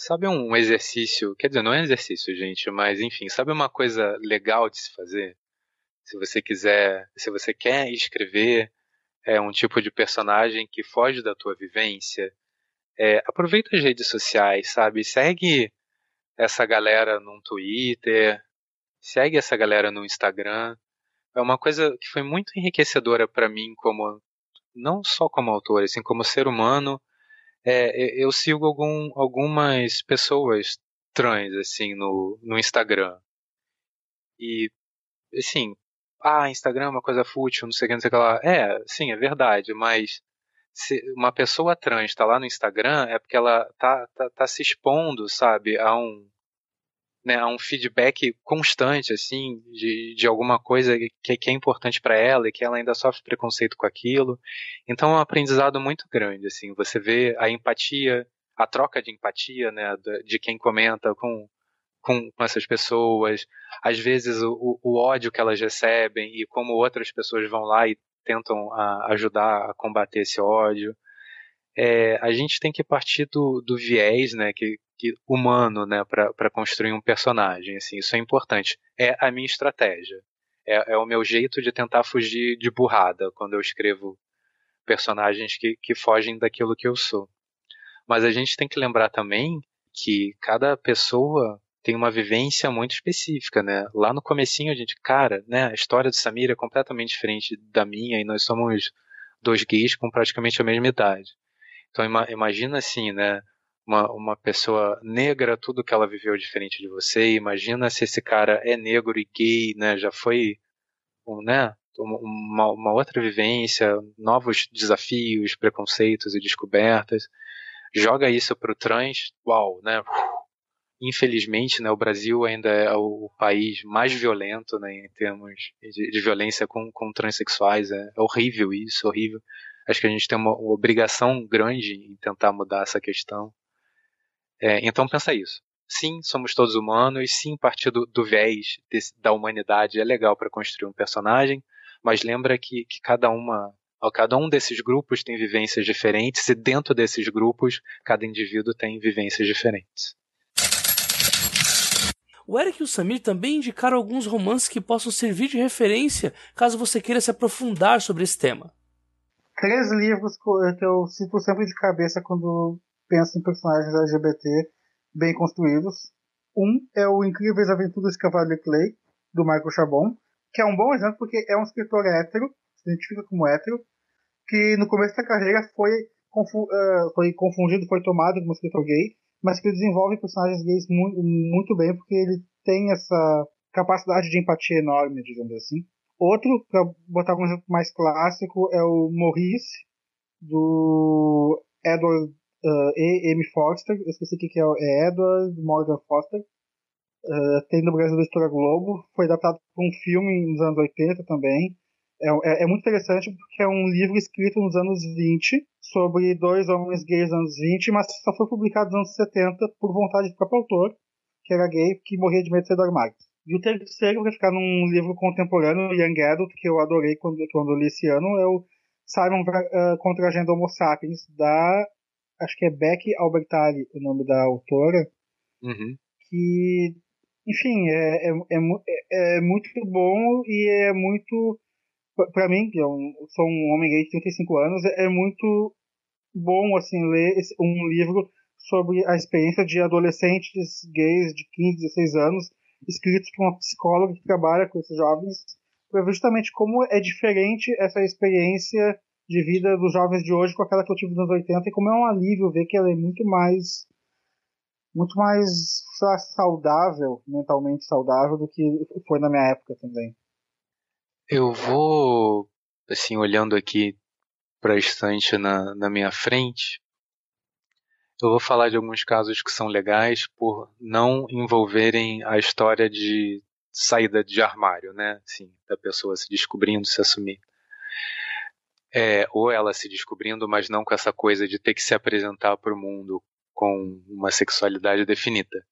Sabe um exercício, quer dizer, não é exercício, gente, mas enfim, sabe uma coisa legal de se fazer? Se você quiser, se você quer escrever é, um tipo de personagem que foge da tua vivência, é, aproveita as redes sociais, sabe? Segue essa galera no Twitter, segue essa galera no Instagram. É uma coisa que foi muito enriquecedora para mim como não só como autor, assim como ser humano é, eu sigo algum, algumas pessoas trans, assim, no, no Instagram. E, assim, ah, Instagram é uma coisa fútil, não sei o que, não sei o que lá. É, sim, é verdade, mas se uma pessoa trans está lá no Instagram é porque ela tá, tá, tá se expondo, sabe, a um, né, a um feedback constante, assim, de, de alguma coisa que, que é importante para ela e que ela ainda sofre preconceito com aquilo. Então é um aprendizado muito grande, assim, você vê a empatia, a troca de empatia, né, de quem comenta com, com, essas pessoas, às vezes o, o, ódio que elas recebem e como outras pessoas vão lá e tentam a, ajudar a combater esse ódio. É, a gente tem que partir do, do viés, né, que, que humano, né, para construir um personagem. Assim, isso é importante. É a minha estratégia. É, é, o meu jeito de tentar fugir de burrada quando eu escrevo personagens que, que fogem daquilo que eu sou. Mas a gente tem que lembrar também que cada pessoa tem uma vivência muito específica, né? Lá no comecinho a gente, cara, né, a história do Samir é completamente diferente da minha e nós somos dois gays com praticamente a mesma idade. Então imagina assim, né, uma, uma pessoa negra, tudo que ela viveu diferente de você, imagina se esse cara é negro e gay, né, já foi, um, né, uma, uma outra vivência, novos desafios, preconceitos e descobertas. Joga isso pro trans, uau, né? infelizmente, né, o Brasil ainda é o país mais violento né, em termos de, de violência com, com transexuais. É, é, horrível isso, horrível. Acho que a gente tem uma, obrigação grande em tentar mudar essa questão. É, então pensa isso. Sim, somos todos humanos. Sim, partir do, do viés desse, da humanidade é legal para construir um personagem. Mas lembra que, que cada uma Cada um desses grupos tem vivências diferentes e dentro desses grupos, cada indivíduo tem vivências diferentes. O Eric e o Samir também indicaram alguns romances que possam servir de referência caso você queira se aprofundar sobre esse tema. Três livros que eu cito sempre de cabeça quando penso em personagens LGBT bem construídos. Um é o Incríveis Aventuras de Cavaleiro Clay, do Michael Chabon, que é um bom exemplo porque é um escritor hétero, se identifica como hétero, que no começo da carreira foi, confu uh, foi confundido, foi tomado como escritor gay, mas que desenvolve personagens gays muito, muito bem, porque ele tem essa capacidade de empatia enorme, digamos assim. Outro, para botar um exemplo mais clássico, é o Maurice, do Edward uh, E. M. Foster. Eu esqueci o que é, é Edward Morgan Foster. Uh, tem no Brasil da História Globo. Foi adaptado para um filme nos anos 80 também. É, é, é, muito interessante porque é um livro escrito nos anos 20 sobre dois homens gays nos anos 20, mas só foi publicado nos anos 70 por vontade do próprio autor, que era gay, que morria de medo de sair do armário. E o terceiro vai ficar num livro contemporâneo, Young Adult, que eu adorei quando, quando eu li esse ano, é o Simon uh, contra a Agenda Homo Sapiens, da. Acho que é Beck Albertalli, o nome da autora. Uhum. Que, enfim, é, é, é, é muito bom e é muito para mim, que sou um homem gay de 35 anos, é, é muito bom assim ler um livro sobre a experiência de adolescentes gays de 15, 16 anos, escritos por uma psicóloga que trabalha com esses jovens, para justamente como é diferente essa experiência de vida dos jovens de hoje com aquela que eu tive nos anos 80 e como é um alívio ver que ela é muito mais muito mais saudável, mentalmente saudável do que foi na minha época também. Eu vou, assim, olhando aqui para a estante na, na minha frente, eu vou falar de alguns casos que são legais por não envolverem a história de saída de armário, né? Assim, da pessoa se descobrindo, se assumir. É, ou ela se descobrindo, mas não com essa coisa de ter que se apresentar para o mundo com uma sexualidade definida.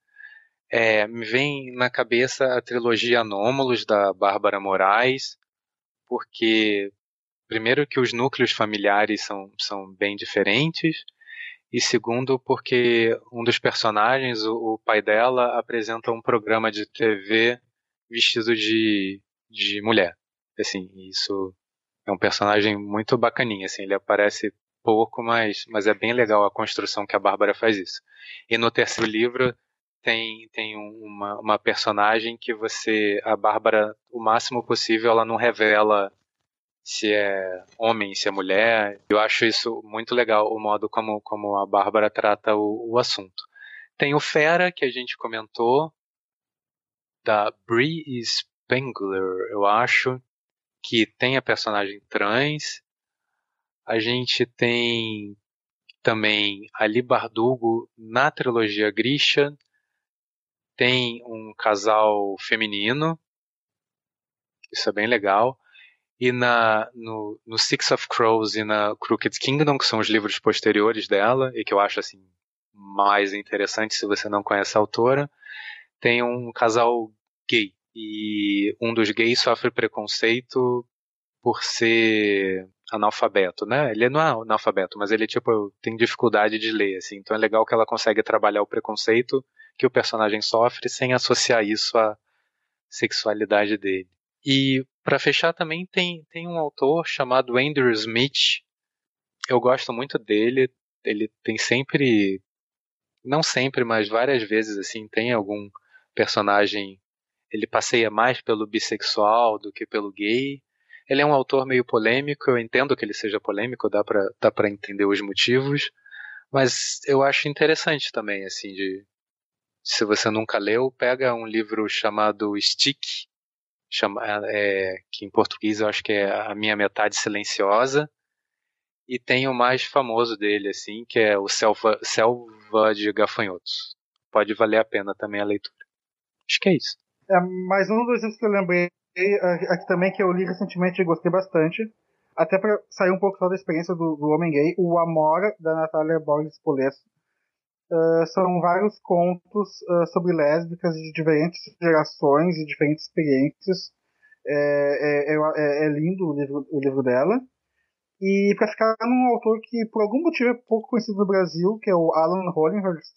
É, me vem na cabeça a trilogia Anômalos da Bárbara Moraes, porque primeiro que os núcleos familiares são, são bem diferentes e segundo porque um dos personagens, o, o pai dela, apresenta um programa de TV vestido de, de mulher. Assim, isso é um personagem muito bacaninha, assim, ele aparece pouco, mas, mas é bem legal a construção que a Bárbara faz isso. E no terceiro livro tem, tem uma, uma personagem que você, a Bárbara, o máximo possível, ela não revela se é homem, se é mulher. Eu acho isso muito legal, o modo como, como a Bárbara trata o, o assunto. Tem o Fera, que a gente comentou, da Brie Spengler, eu acho, que tem a personagem trans. A gente tem também Ali Bardugo na trilogia Grisha. Tem um casal feminino. Isso é bem legal. E na, no, no Six of Crows e na Crooked Kingdom, que são os livros posteriores dela, e que eu acho assim mais interessante se você não conhece a autora, tem um casal gay. E um dos gays sofre preconceito por ser analfabeto, né? Ele não é analfabeto, mas ele tipo tem dificuldade de ler, assim. Então é legal que ela consegue trabalhar o preconceito que o personagem sofre sem associar isso à sexualidade dele. E para fechar também tem tem um autor chamado Andrew Smith. Eu gosto muito dele. Ele tem sempre não sempre, mas várias vezes assim, tem algum personagem ele passeia mais pelo bissexual do que pelo gay. Ele é um autor meio polêmico, eu entendo que ele seja polêmico, dá para dá entender os motivos, mas eu acho interessante também assim de se você nunca leu, pega um livro chamado Stick, chama, é, que em português eu acho que é A Minha Metade Silenciosa, e tem o mais famoso dele, assim, que é o Selva, Selva de Gafanhotos. Pode valer a pena também a leitura. Acho que é isso. É, mais um dos livros que eu lembrei é, aqui também, que eu li recentemente e gostei bastante, até para sair um pouco só da experiência do, do Homem Gay, o Amora, da Natália Borges Polesso. Uh, são vários contos uh, sobre lésbicas de diferentes gerações e diferentes experiências. É, é, é, é lindo o livro, o livro dela. E para ficar num autor que por algum motivo é pouco conhecido no Brasil, que é o Alan Hollinghurst,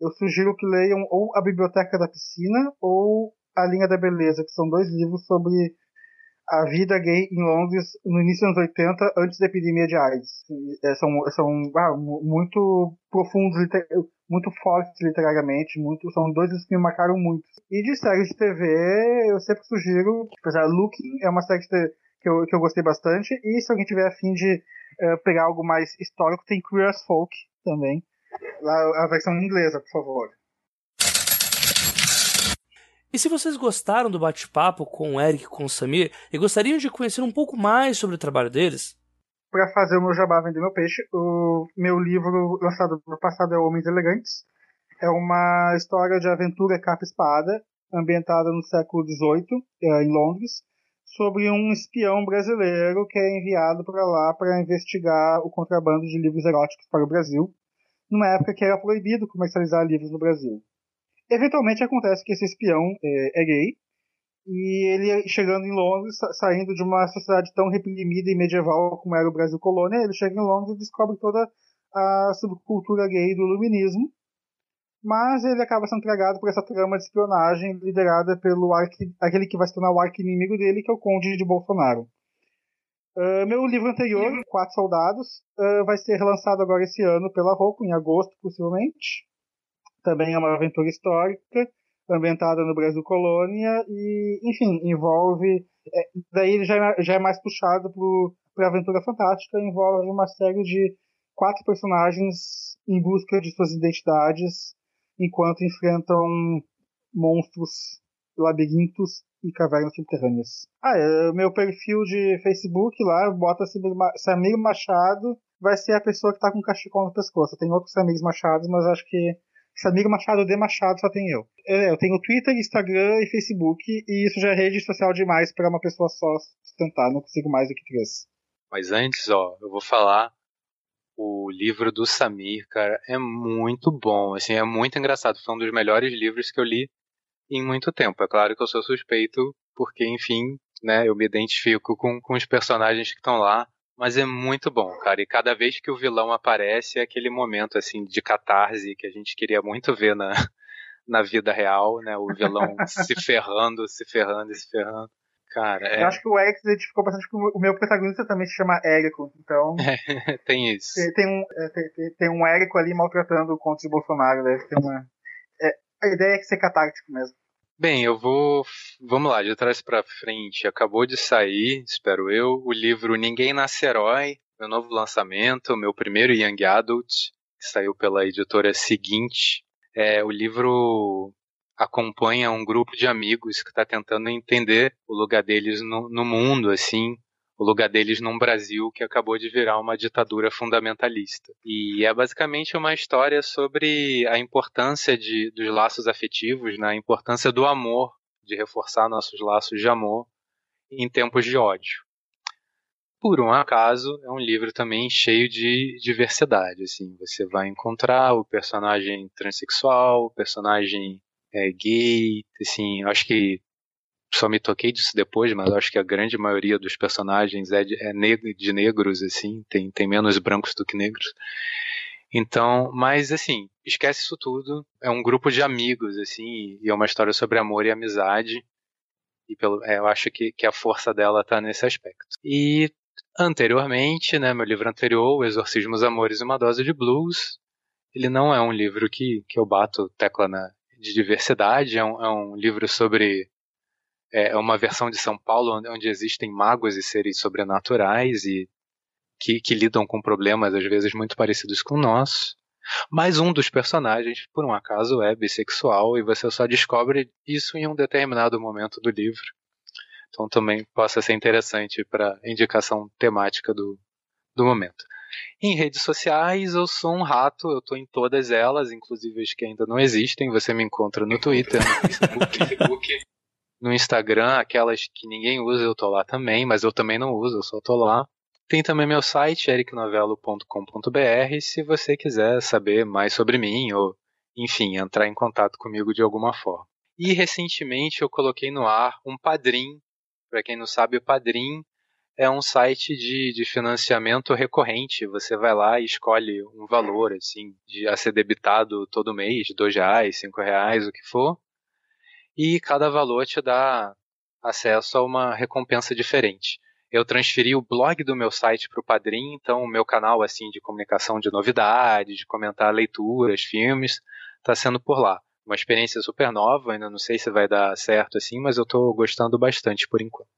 eu sugiro que leiam ou A Biblioteca da Piscina ou A Linha da Beleza, que são dois livros sobre a vida gay em Londres no início dos anos 80, antes da epidemia de AIDS. É, são são ah, muito profundos, muito fortes literariamente, muito, são dois que me marcaram muito. E de séries de TV, eu sempre sugiro, apesar Looking é uma série que eu, que eu gostei bastante. E se alguém tiver afim de uh, pegar algo mais histórico, tem Queer as Folk também. Lá, a versão inglesa, por favor. E se vocês gostaram do bate-papo com o Eric e com o Samir e gostariam de conhecer um pouco mais sobre o trabalho deles? Para fazer o meu jabá vender meu peixe, o meu livro lançado no passado é Homens Elegantes. É uma história de aventura capa-espada, ambientada no século XVIII, eh, em Londres, sobre um espião brasileiro que é enviado para lá para investigar o contrabando de livros eróticos para o Brasil, numa época que era proibido comercializar livros no Brasil. Eventualmente acontece que esse espião é, é gay, e ele chegando em Londres, saindo de uma sociedade tão reprimida e medieval como era o Brasil colônia, ele chega em Londres e descobre toda a subcultura gay do iluminismo, mas ele acaba sendo entregado por essa trama de espionagem liderada pelo arqui, aquele que vai se tornar o arqui-inimigo dele, que é o Conde de Bolsonaro. Uh, meu livro anterior, Quatro Soldados, uh, vai ser relançado agora esse ano pela Roku, em agosto, possivelmente. Também é uma aventura histórica, ambientada no Brasil Colônia, e, enfim, envolve. É, daí ele já, é, já é mais puxado para aventura fantástica, envolve uma série de quatro personagens em busca de suas identidades enquanto enfrentam monstros, labirintos e cavernas subterrâneas. Ah, é, meu perfil de Facebook lá, bota Samir Machado, vai ser a pessoa que tá com o cachecol no pescoço. Tem outros Samir Machados, mas acho que Samir Machado de Machado só tem eu. É, eu tenho Twitter, Instagram e Facebook, e isso já é rede social demais para uma pessoa só sustentar, não consigo mais do que três. Mas antes, ó, eu vou falar o livro do Samir, cara, é muito bom, assim, é muito engraçado. Foi um dos melhores livros que eu li em muito tempo. É claro que eu sou suspeito, porque, enfim, né, eu me identifico com, com os personagens que estão lá, mas é muito bom, cara. E cada vez que o vilão aparece, é aquele momento, assim, de catarse que a gente queria muito ver na, na vida real, né, o vilão se ferrando, se ferrando, se ferrando. Cara, é... Eu acho que o Eric se identificou bastante com o meu protagonista também se chama Érico, então. É, tem isso. Tem, tem um, é, tem, tem, um Érico ali maltratando o conto de Bolsonaro, deve ter uma. É, a ideia é que ser catártico mesmo. Bem, eu vou. Vamos lá, de trás para frente. Acabou de sair, espero eu, o livro Ninguém Nasce Herói, meu novo lançamento, meu primeiro Young Adult, que saiu pela editora seguinte. É, o livro acompanha um grupo de amigos que está tentando entender o lugar deles no, no, mundo, assim, o lugar deles num Brasil que acabou de virar uma ditadura fundamentalista. E é basicamente uma história sobre a importância de, dos laços afetivos, né? a importância do amor, de reforçar nossos laços de amor em tempos de ódio. Por um acaso, é um livro também cheio de diversidade. Assim, você vai encontrar o personagem transexual, o personagem é, gay, assim, acho que só me toquei disso depois, mas acho que a grande maioria dos personagens é de, é de negros, assim, tem, tem menos brancos do que negros. Então, mas assim, esquece isso tudo. É um grupo de amigos, assim, e é uma história sobre amor e amizade. E pelo, é, eu acho que, que a força dela está nesse aspecto. E anteriormente, né, meu livro anterior, O Exorcismo, Amores e uma Dose de Blues, ele não é um livro que, que eu bato tecla na, de diversidade, é um, é um livro sobre é uma versão de São Paulo onde existem magos e seres sobrenaturais e que, que lidam com problemas às vezes muito parecidos com o nosso. Mas um dos personagens, por um acaso, é bissexual e você só descobre isso em um determinado momento do livro. Então também possa ser interessante para indicação temática do, do momento. Em redes sociais, eu sou um rato, eu estou em todas elas, inclusive as que ainda não existem. Você me encontra no Twitter, no Facebook, no Instagram, aquelas que ninguém usa, eu tô lá também, mas eu também não uso, eu só tô lá. Tem também meu site, ericnovelo.com.br, se você quiser saber mais sobre mim ou, enfim, entrar em contato comigo de alguma forma. E recentemente eu coloquei no ar um Padrim. Para quem não sabe, o Padrim é um site de, de financiamento recorrente. Você vai lá e escolhe um valor assim de a ser debitado todo mês, dois reais, cinco reais, o que for e cada valor te dá acesso a uma recompensa diferente. Eu transferi o blog do meu site para o Padrim, então o meu canal assim de comunicação de novidades, de comentar leituras, filmes, está sendo por lá. Uma experiência super nova, ainda não sei se vai dar certo assim, mas eu estou gostando bastante por enquanto.